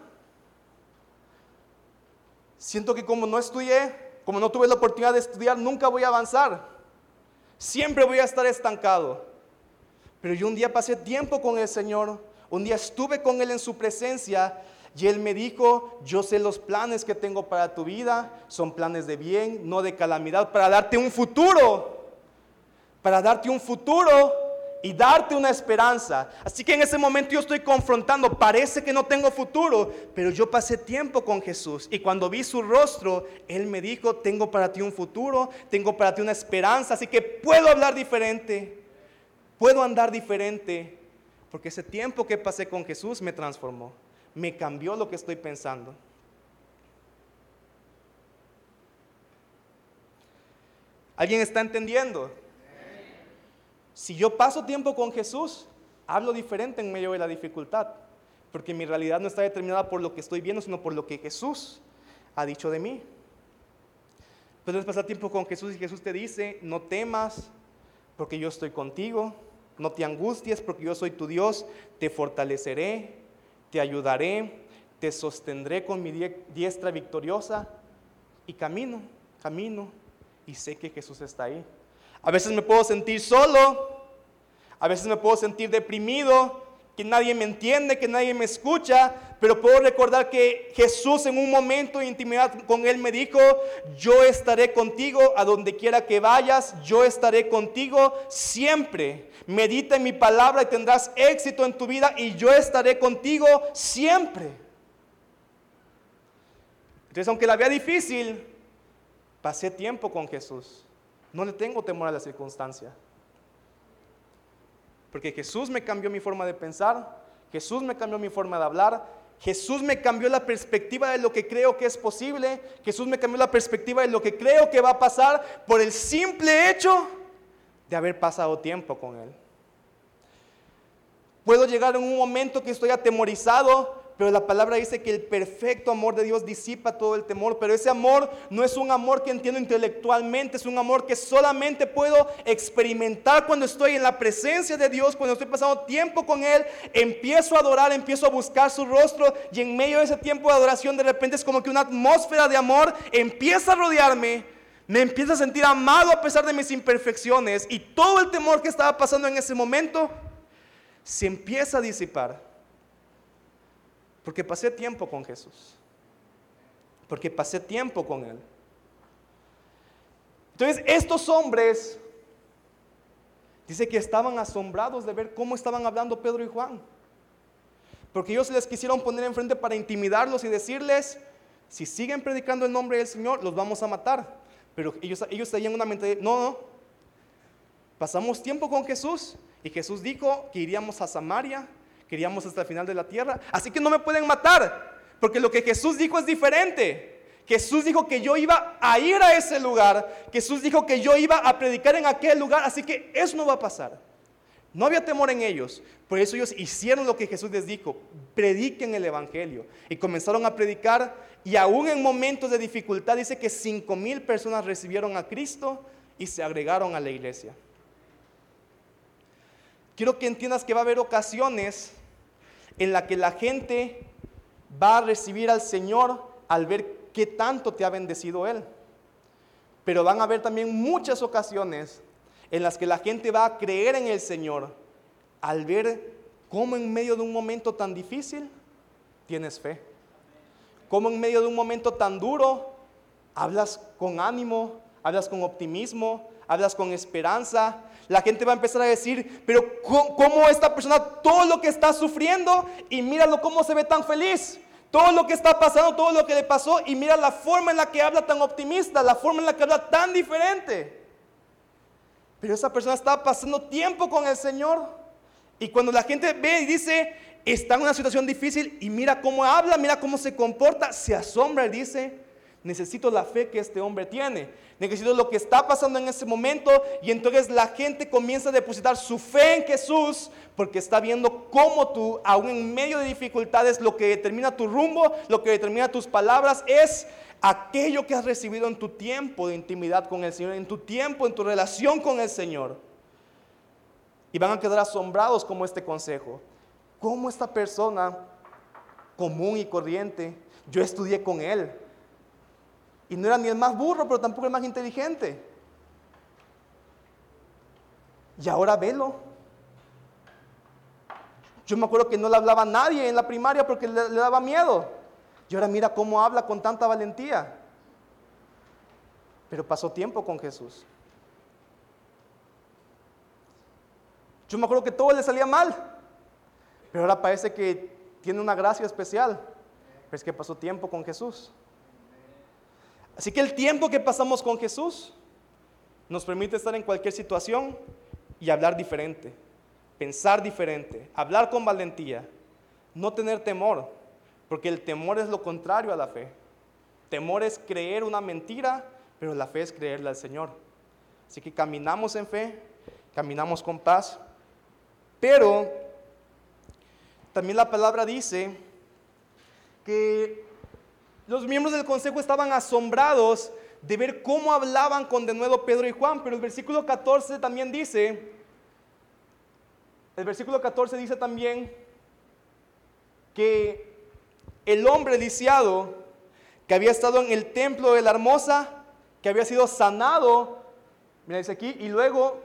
Siento que como no estudié, como no tuve la oportunidad de estudiar, nunca voy a avanzar. Siempre voy a estar estancado. Pero yo un día pasé tiempo con el Señor, un día estuve con Él en su presencia y él me dijo, yo sé los planes que tengo para tu vida, son planes de bien, no de calamidad, para darte un futuro, para darte un futuro y darte una esperanza. Así que en ese momento yo estoy confrontando, parece que no tengo futuro, pero yo pasé tiempo con Jesús y cuando vi su rostro, Él me dijo, tengo para ti un futuro, tengo para ti una esperanza, así que puedo hablar diferente, puedo andar diferente, porque ese tiempo que pasé con Jesús me transformó me cambió lo que estoy pensando. ¿Alguien está entendiendo? Si yo paso tiempo con Jesús, hablo diferente en medio de la dificultad, porque mi realidad no está determinada por lo que estoy viendo, sino por lo que Jesús ha dicho de mí. Puedes pasar tiempo con Jesús y Jesús te dice, no temas, porque yo estoy contigo, no te angusties, porque yo soy tu Dios, te fortaleceré, te ayudaré, te sostendré con mi diestra victoriosa y camino, camino y sé que Jesús está ahí. A veces me puedo sentir solo, a veces me puedo sentir deprimido, que nadie me entiende, que nadie me escucha, pero puedo recordar que Jesús en un momento de intimidad con Él me dijo, yo estaré contigo a donde quiera que vayas, yo estaré contigo siempre. Medita en mi palabra y tendrás éxito en tu vida y yo estaré contigo siempre. Entonces, aunque la vea difícil, pasé tiempo con Jesús. No le tengo temor a la circunstancia. Porque Jesús me cambió mi forma de pensar, Jesús me cambió mi forma de hablar, Jesús me cambió la perspectiva de lo que creo que es posible, Jesús me cambió la perspectiva de lo que creo que va a pasar por el simple hecho de haber pasado tiempo con Él. Puedo llegar en un momento que estoy atemorizado, pero la palabra dice que el perfecto amor de Dios disipa todo el temor, pero ese amor no es un amor que entiendo intelectualmente, es un amor que solamente puedo experimentar cuando estoy en la presencia de Dios, cuando estoy pasando tiempo con Él, empiezo a adorar, empiezo a buscar su rostro y en medio de ese tiempo de adoración de repente es como que una atmósfera de amor empieza a rodearme. Me empiezo a sentir amado a pesar de mis imperfecciones y todo el temor que estaba pasando en ese momento se empieza a disipar. Porque pasé tiempo con Jesús. Porque pasé tiempo con Él. Entonces, estos hombres, dice que estaban asombrados de ver cómo estaban hablando Pedro y Juan. Porque ellos les quisieron poner enfrente para intimidarlos y decirles, si siguen predicando el nombre del Señor, los vamos a matar. Pero ellos, ellos tenían una mente, de, no, no, pasamos tiempo con Jesús y Jesús dijo que iríamos a Samaria Queríamos hasta el final de la tierra. Así que no me pueden matar, porque lo que Jesús dijo es diferente. Jesús dijo que yo iba a ir a ese lugar. Jesús dijo que yo iba a predicar en aquel lugar. Así que eso no va a pasar. No había temor en ellos. Por eso ellos hicieron lo que Jesús les dijo. Prediquen el Evangelio. Y comenzaron a predicar. Y aún en momentos de dificultad dice que cinco mil personas recibieron a Cristo y se agregaron a la iglesia. Quiero que entiendas que va a haber ocasiones en la que la gente va a recibir al Señor al ver qué tanto te ha bendecido Él. Pero van a haber también muchas ocasiones en las que la gente va a creer en el Señor al ver cómo en medio de un momento tan difícil tienes fe. Cómo en medio de un momento tan duro hablas con ánimo, hablas con optimismo, hablas con esperanza, la gente va a empezar a decir, pero ¿cómo esta persona todo lo que está sufriendo y míralo cómo se ve tan feliz? todo lo que está pasando, todo lo que le pasó y mira la forma en la que habla tan optimista, la forma en la que habla tan diferente. Pero esa persona está pasando tiempo con el Señor y cuando la gente ve y dice, está en una situación difícil y mira cómo habla, mira cómo se comporta, se asombra y dice, necesito la fe que este hombre tiene, necesito lo que está pasando en ese momento y entonces la gente comienza a depositar su fe en Jesús porque está viendo cómo tú, aún en medio de dificultades, lo que determina tu rumbo, lo que determina tus palabras es aquello que has recibido en tu tiempo de intimidad con el Señor, en tu tiempo, en tu relación con el Señor. Y van a quedar asombrados como este consejo. ¿Cómo esta persona común y corriente, yo estudié con él? Y no era ni el más burro, pero tampoco el más inteligente. Y ahora velo. Yo me acuerdo que no le hablaba a nadie en la primaria porque le, daba miedo. Y ahora mira cómo habla con tanta valentía. Pero pasó tiempo con Jesús. Yo me acuerdo que todo le salía mal. Pero ahora parece que tiene una gracia especial. Pero es que pasó tiempo con Jesús. Así que el tiempo que pasamos con Jesús nos permite estar en cualquier situación y hablar diferente, pensar diferente, hablar con valentía, no tener temor, porque el temor es lo contrario a la fe. Temor es creer una mentira, pero la fe es creerle al Señor. Así que caminamos en fe, caminamos con paz, pero también la palabra dice que los miembros del consejo estaban asombrados de ver cómo hablaban con de nuevo Pedro y Juan, pero el versículo 14 también dice, el versículo 14 dice también que el hombre lisiado que había estado en el templo de la hermosa, que había sido sanado, mira dice aquí, y luego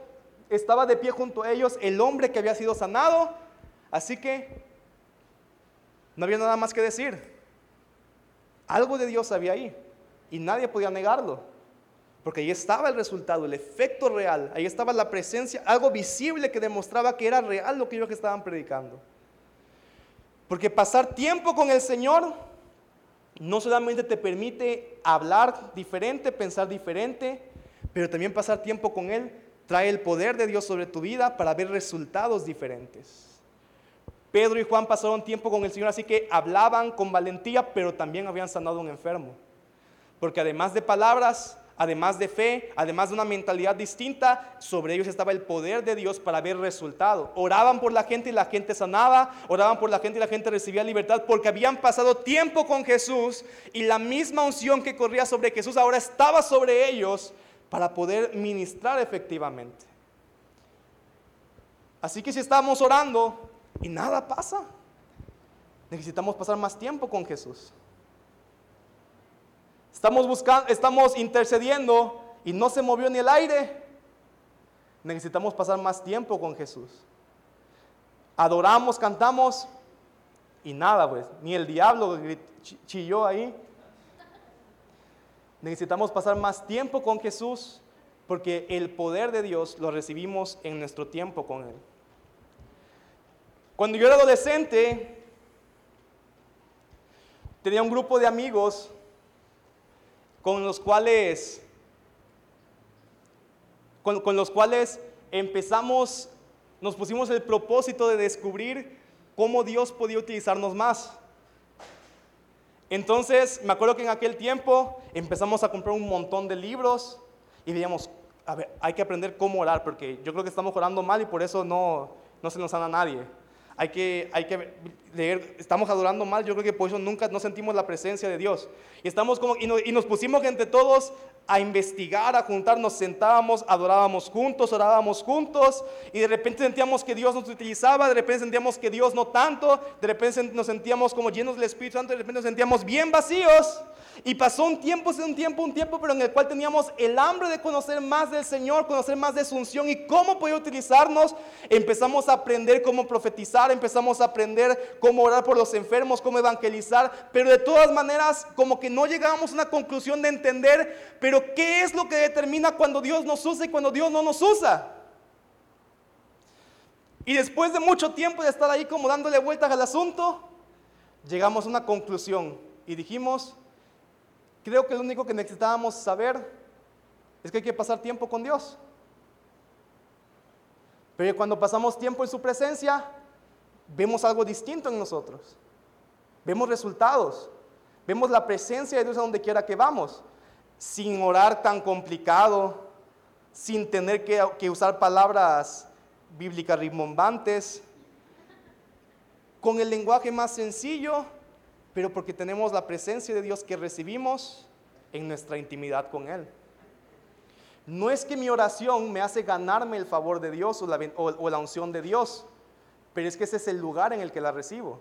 estaba de pie junto a ellos el hombre que había sido sanado, así que no había nada más que decir. Algo de Dios había ahí y nadie podía negarlo. Porque ahí estaba el resultado, el efecto real, ahí estaba la presencia, algo visible que demostraba que era real lo que ellos estaban predicando. Porque pasar tiempo con el Señor no solamente te permite hablar diferente, pensar diferente, pero también pasar tiempo con Él trae el poder de Dios sobre tu vida para ver resultados diferentes. Pedro y Juan pasaron tiempo con el Señor, así que hablaban con valentía, pero también habían sanado a un enfermo. Porque además de palabras, además de fe, además de una mentalidad distinta, sobre ellos estaba el poder de Dios para ver resultado. Oraban por la gente y la gente sanaba, oraban por la gente y la gente recibía libertad porque habían pasado tiempo con Jesús y la misma unción que corría sobre Jesús ahora estaba sobre ellos para poder ministrar efectivamente. Así que si estamos orando, y nada pasa. Necesitamos pasar más tiempo con Jesús. Estamos buscando, estamos intercediendo y no se movió ni el aire. Necesitamos pasar más tiempo con Jesús. Adoramos, cantamos y nada, pues, ni el diablo chilló ahí. Necesitamos pasar más tiempo con Jesús porque el poder de Dios lo recibimos en nuestro tiempo con Él. Cuando yo era adolescente, tenía un grupo de amigos con los cuales, con, los cuales empezamos, nos pusimos el propósito de descubrir cómo Dios podía utilizarnos más. Entonces, me acuerdo que en aquel tiempo empezamos a comprar un montón de libros y veíamos, a ver, hay que aprender cómo orar, porque yo creo que estamos orando mal y por eso no, no se nos sana a nadie hay que, hay que leer, estamos adorando mal, yo creo que por eso nunca no sentimos la presencia de Dios. Y, estamos como, y, y nos pusimos entre todos a investigar, a juntarnos, sentábamos, adorábamos juntos, orábamos juntos, y de repente sentíamos que Dios nos utilizaba, de repente sentíamos que Dios no tanto, de repente nos sentíamos como llenos del Espíritu Santo, de repente nos sentíamos bien vacíos. Y pasó un tiempo, un tiempo, un tiempo, pero en el cual teníamos el hambre de conocer más del Señor, conocer más de su unción y cómo podía utilizarnos. Empezamos a aprender cómo profetizar, empezamos a aprender cómo orar por los enfermos, cómo evangelizar, pero de todas maneras como que no llegábamos a una conclusión de entender, pero ¿qué es lo que determina cuando Dios nos usa y cuando Dios no nos usa? Y después de mucho tiempo de estar ahí como dándole vueltas al asunto, llegamos a una conclusión y dijimos, creo que lo único que necesitábamos saber es que hay que pasar tiempo con Dios. Pero cuando pasamos tiempo en su presencia, vemos algo distinto en nosotros. Vemos resultados. Vemos la presencia de Dios a donde quiera que vamos. Sin orar tan complicado, sin tener que, usar palabras bíblicas rimbombantes, con el lenguaje más sencillo, pero porque tenemos la presencia de Dios que recibimos en nuestra intimidad con Él. No es que mi oración me hace ganarme el favor de Dios o la, unción de Dios, pero es que ese es el lugar en el que la recibo.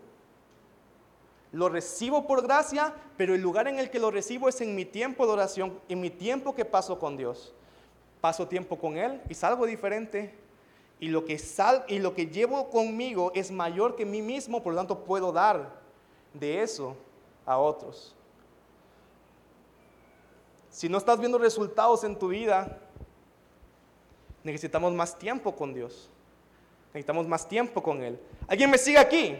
Lo recibo por gracia, pero el lugar en el que lo recibo es en mi tiempo de oración, en mi tiempo que paso con Dios. Paso tiempo con Él y salgo diferente. Y lo que, sal, y lo que llevo conmigo es mayor que mí mismo, por lo tanto puedo dar de eso a otros. Si no estás viendo resultados en tu vida, necesitamos más tiempo con Dios. Necesitamos más tiempo con Él. ¿Alguien me sigue aquí?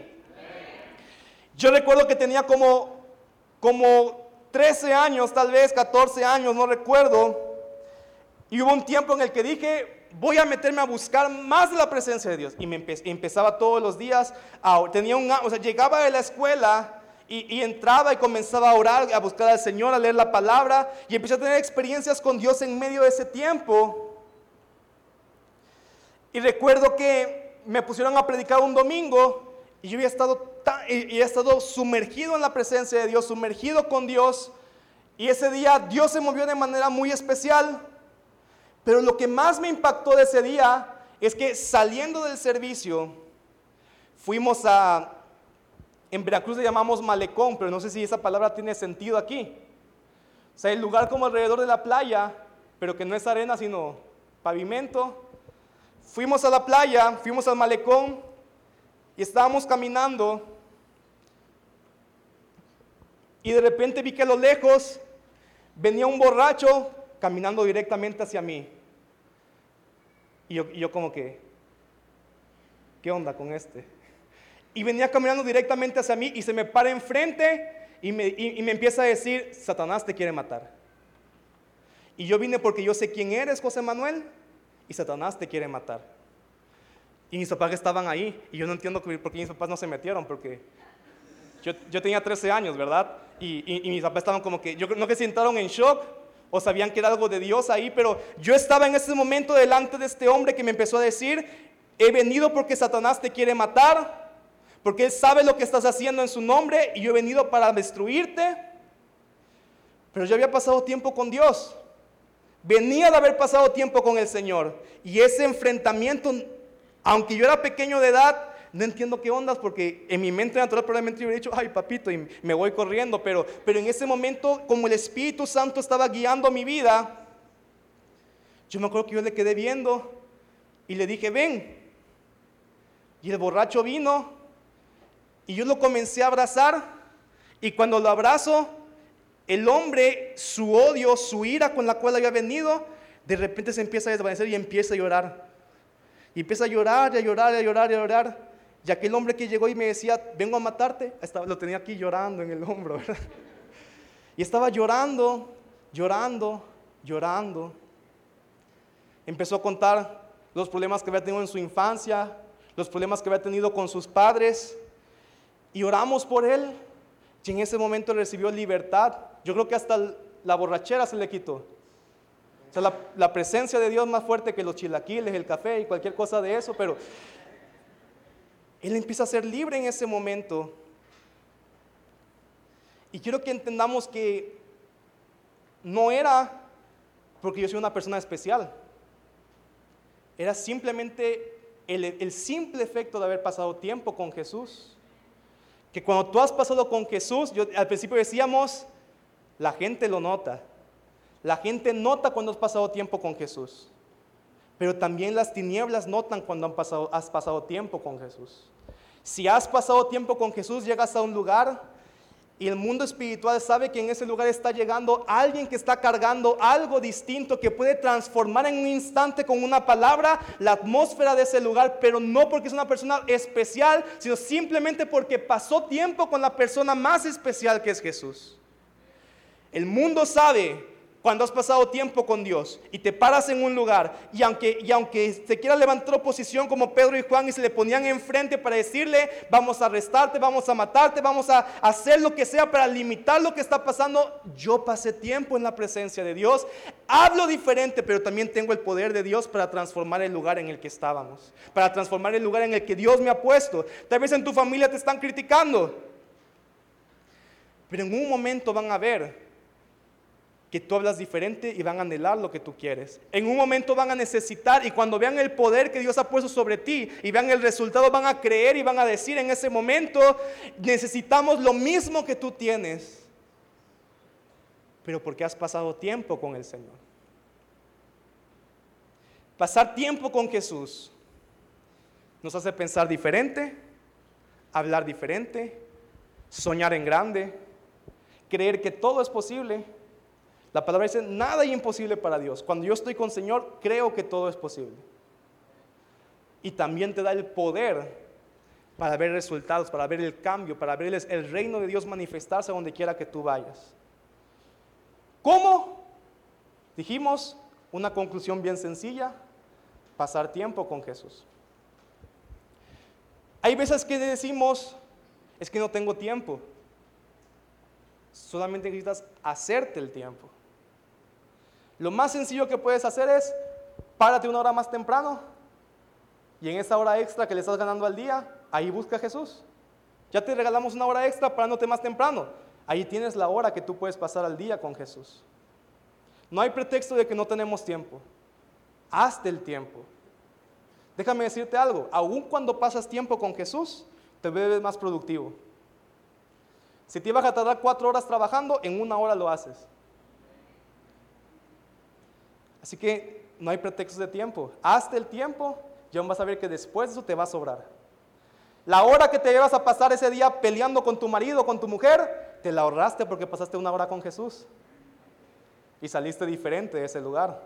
Yo recuerdo que tenía como, como 13 años, tal vez 14 años, no recuerdo. Y hubo un tiempo en el que dije, voy a meterme a buscar más de la presencia de Dios. Y me empezaba todos los días, tenía un, o sea, llegaba de la escuela y, entraba y comenzaba a orar, a buscar al Señor, a leer la palabra y empecé a tener experiencias con Dios en medio de ese tiempo. Y recuerdo que me pusieron a predicar un domingo y yo había estado, y, estado sumergido en la presencia de Dios, sumergido con Dios. Y ese día Dios se movió de manera muy especial. Pero lo que más me impactó de ese día es que saliendo del servicio, fuimos a, en Veracruz le llamamos malecón, pero no sé si esa palabra tiene sentido aquí. O sea, el lugar como alrededor de la playa, pero que no es arena, sino pavimento. Fuimos a la playa, fuimos al malecón y estábamos caminando. Y de repente vi que a lo lejos venía un borracho caminando directamente hacia mí. Y yo, como que, ¿qué onda con este? y venía caminando directamente hacia mí y se me para enfrente y me, y, me empieza a decir, Satanás te quiere matar. Y yo vine porque yo sé quién eres, José Manuel, y Satanás te quiere matar. Y mis papás estaban ahí, y yo no entiendo por qué mis papás no se metieron, porque yo, yo tenía 13 años, ¿verdad? Y, y, mis papás estaban como que, yo no que se sentaron en shock, o sabían que era algo de Dios ahí, pero yo estaba en ese momento delante de este hombre que me empezó a decir, he venido porque Satanás te quiere matar, porque Él sabe lo que estás haciendo en su nombre y yo he venido para destruirte. Pero yo había pasado tiempo con Dios. Venía de haber pasado tiempo con el Señor. Y ese enfrentamiento, aunque yo era pequeño de edad, no entiendo qué ondas, porque en mi mente natural probablemente yo hubiera dicho, ay papito, y me voy corriendo. Pero, pero en ese momento, como el Espíritu Santo estaba guiando mi vida, yo me acuerdo que yo le quedé viendo y le dije, ven. Y el borracho vino y yo lo comencé a abrazar y cuando lo abrazo, el hombre, su odio, su ira con la cual había venido, de repente se empieza a desvanecer y empieza a llorar. Y empieza a llorar y a llorar y a llorar y a llorar. Y aquel hombre que llegó y me decía, vengo a matarte, lo tenía aquí llorando en el hombro. Y estaba llorando, llorando, llorando. Empezó a contar los problemas que había tenido en su infancia, los problemas que había tenido con sus padres, y oramos por él. Y en ese momento recibió libertad. Yo creo que hasta la borrachera se le quitó. O sea, la, presencia de Dios más fuerte que los chilaquiles, el café y cualquier cosa de eso, pero él empieza a ser libre en ese momento. Y quiero que entendamos que no era porque yo soy una persona especial. Era simplemente el, el simple efecto de haber pasado tiempo con Jesús que cuando tú has pasado con Jesús, yo, al principio decíamos, la gente lo nota. La gente nota cuando has pasado tiempo con Jesús. Pero también las tinieblas notan cuando han pasado, has pasado tiempo con Jesús. Si has pasado tiempo con Jesús, llegas a un lugar Y el mundo espiritual sabe que en ese lugar está llegando alguien que está cargando algo distinto que puede transformar en un instante con una palabra la atmósfera de ese lugar, pero no porque es una persona especial, sino simplemente porque pasó tiempo con la persona más especial que es Jesús. El mundo sabe cuando has pasado tiempo con Dios y te paras en un lugar y aunque, y aunque se quiera levantar oposición como Pedro y Juan y se le ponían enfrente para decirle, vamos a arrestarte, vamos a matarte, vamos a hacer lo que sea para limitar lo que está pasando, yo pasé tiempo en la presencia de Dios, hablo diferente, pero también tengo el poder de Dios para transformar el lugar en el que estábamos, para transformar el lugar en el que Dios me ha puesto. Tal vez en tu familia te están criticando, pero en un momento van a ver que tú hablas diferente y van a anhelar lo que tú quieres. En un momento van a necesitar y cuando vean el poder que Dios ha puesto sobre ti y vean el resultado van a creer y van a decir en ese momento, necesitamos lo mismo que tú tienes. Pero porque has pasado tiempo con el Señor. Pasar tiempo con Jesús nos hace pensar diferente, hablar diferente, soñar en grande, creer que todo es posible la palabra dice, nada es imposible para Dios. Cuando yo estoy con el Señor, creo que todo es posible. Y también te da el poder para ver resultados, para ver el cambio, para ver el reino de Dios manifestarse donde quiera que tú vayas. ¿Cómo? Dijimos una conclusión bien sencilla, pasar tiempo con Jesús. Hay veces que decimos, es que no tengo tiempo. Solamente necesitas hacerte el tiempo. Lo más sencillo que puedes hacer es, párate una hora más temprano y en esa hora extra que le estás ganando al día, ahí busca a Jesús. Ya te regalamos una hora extra parándote más temprano. Ahí tienes la hora que tú puedes pasar al día con Jesús. No hay pretexto de que no tenemos tiempo. Hazte el tiempo. Déjame decirte algo, aun cuando pasas tiempo con Jesús, te ves más productivo. Si te ibas a tardar cuatro horas trabajando, en una hora lo haces. Así que no hay pretextos de tiempo. Hazte el tiempo y aún vas a ver que después de eso te va a sobrar. La hora que te llevas a pasar ese día peleando con tu marido, con tu mujer, te la ahorraste porque pasaste una hora con Jesús. Y saliste diferente de ese lugar.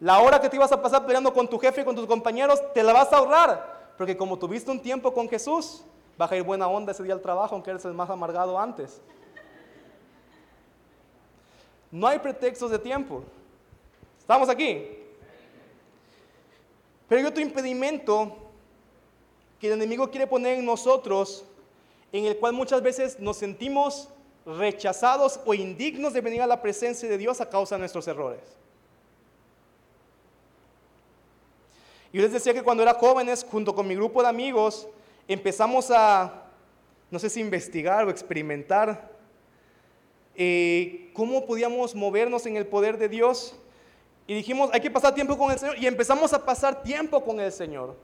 La hora que te ibas a pasar peleando con tu jefe y con tus compañeros, te la vas a ahorrar. Porque como tuviste un tiempo con Jesús, vas a ir buena onda ese día al trabajo, aunque eres el más amargado antes. No hay pretextos de tiempo. ¿Estamos aquí? Pero hay otro impedimento que el enemigo quiere poner en nosotros, en el cual muchas veces nos sentimos rechazados o indignos de venir a la presencia de Dios a causa de nuestros errores. Yo les decía que cuando era jóvenes, junto con mi grupo de amigos, empezamos a, no sé si investigar o experimentar eh, cómo podíamos movernos en el poder de Dios. Y dijimos, hay que pasar tiempo con el Señor. Y empezamos a pasar tiempo con el Señor.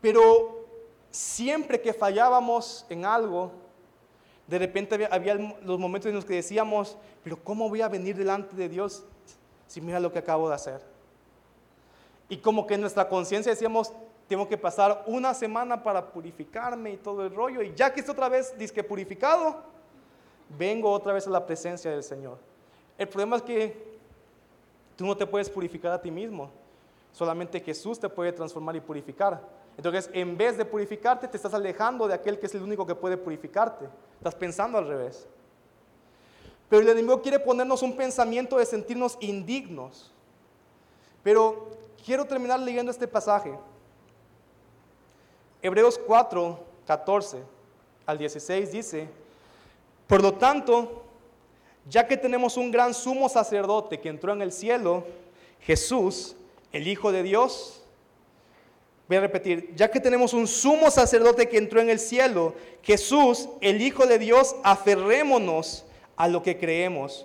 Pero siempre que fallábamos en algo, de repente había, los momentos en los que decíamos, pero ¿cómo voy a venir delante de Dios si mira lo que acabo de hacer? Y como que en nuestra conciencia decíamos, tengo que pasar una semana para purificarme y todo el rollo. Y ya que estoy otra vez disque purificado, vengo otra vez a la presencia del Señor. El problema es que tú no te puedes purificar a ti mismo, solamente Jesús te puede transformar y purificar. Entonces, en vez de purificarte, te estás alejando de aquel que es el único que puede purificarte. Estás pensando al revés. Pero el enemigo quiere ponernos un pensamiento de sentirnos indignos. Pero quiero terminar leyendo este pasaje. Hebreos 4, 14 al 16 dice, por lo tanto, ya que tenemos un gran sumo sacerdote que entró en el cielo, Jesús, el Hijo de Dios, voy a repetir, ya que tenemos un sumo sacerdote que entró en el cielo, Jesús, el Hijo de Dios, aferrémonos a lo que creemos.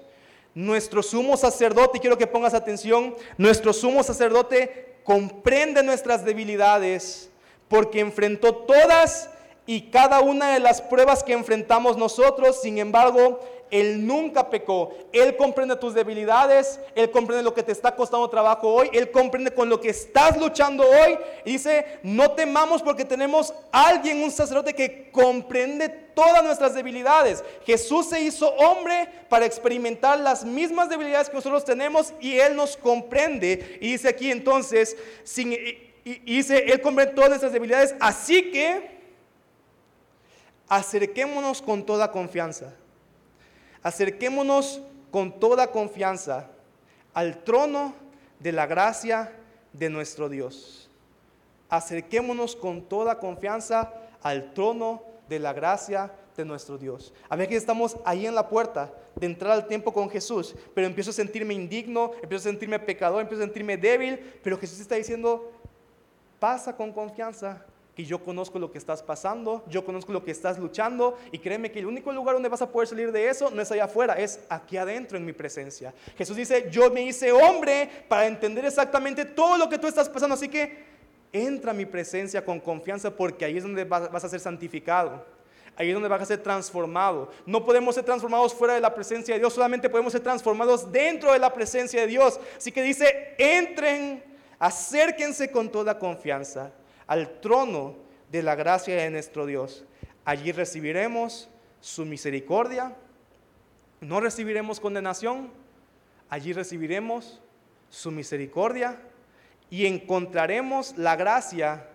Nuestro sumo sacerdote, y quiero que pongas atención, nuestro sumo sacerdote comprende nuestras debilidades porque enfrentó todas y cada una de las pruebas que enfrentamos nosotros, sin embargo, Él nunca pecó. Él comprende tus debilidades, Él comprende lo que te está costando trabajo hoy, Él comprende con lo que estás luchando hoy. Y dice, no temamos porque tenemos alguien, un sacerdote que comprende todas nuestras debilidades. Jesús se hizo hombre para experimentar las mismas debilidades que nosotros tenemos y Él nos comprende. Y dice aquí entonces, sin, y, dice, Él comprende todas nuestras debilidades, así que acerquémonos con toda confianza. Acerquémonos con toda confianza al trono de la gracia de nuestro Dios. Acerquémonos con toda confianza al trono de la gracia de nuestro Dios. A que estamos ahí en la puerta de entrar al tiempo con Jesús, pero empiezo a sentirme indigno, empiezo a sentirme pecador, empiezo a sentirme débil, pero Jesús está diciendo, pasa con confianza, que yo conozco lo que estás pasando, yo conozco lo que estás luchando y créeme que el único lugar donde vas a poder salir de eso no es allá afuera, es aquí adentro en mi presencia. Jesús dice, yo me hice hombre para entender exactamente todo lo que tú estás pasando, así que entra a mi presencia con confianza porque ahí es donde vas a ser santificado. Ahí es donde vas a ser transformado. No podemos ser transformados fuera de la presencia de Dios, solamente podemos ser transformados dentro de la presencia de Dios. Así que dice, entren, acérquense con toda confianza al trono de la gracia de nuestro Dios. Allí recibiremos su misericordia, no recibiremos condenación, allí recibiremos su misericordia y encontraremos la gracia,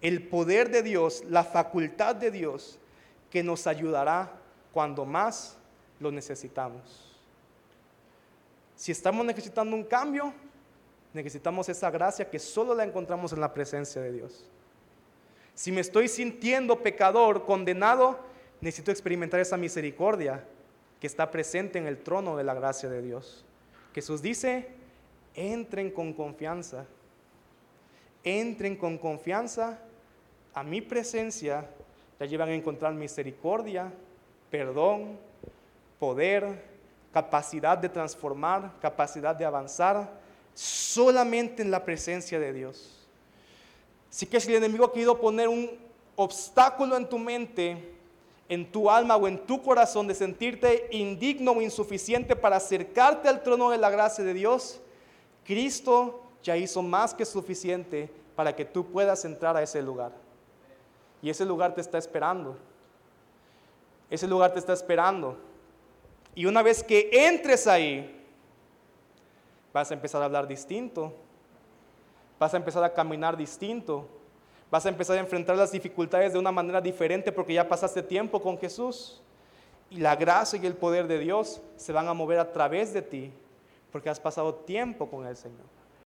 el poder de Dios, la facultad de Dios que nos ayudará cuando más lo necesitamos. Si estamos necesitando un cambio, necesitamos esa gracia que solo la encontramos en la presencia de Dios. Si me estoy sintiendo pecador, condenado, necesito experimentar esa misericordia que está presente en el trono de la gracia de Dios. Jesús dice, entren con confianza, entren con confianza a mi presencia, ya llevan a encontrar misericordia, perdón, poder, capacidad de transformar, capacidad de avanzar, solamente en la presencia de Dios. Así que si el enemigo ha querido poner un obstáculo en tu mente, en tu alma o en tu corazón de sentirte indigno o insuficiente para acercarte al trono de la gracia de Dios, Cristo ya hizo más que suficiente para que tú puedas entrar a ese lugar. Y ese lugar te está esperando. Ese lugar te está esperando. Y una vez que entres ahí, vas a empezar a hablar distinto, vas a empezar a caminar distinto, vas a empezar a enfrentar las dificultades de una manera diferente porque ya pasaste tiempo con Jesús. Y la gracia y el poder de Dios se van a mover a través de ti porque has pasado tiempo con el Señor.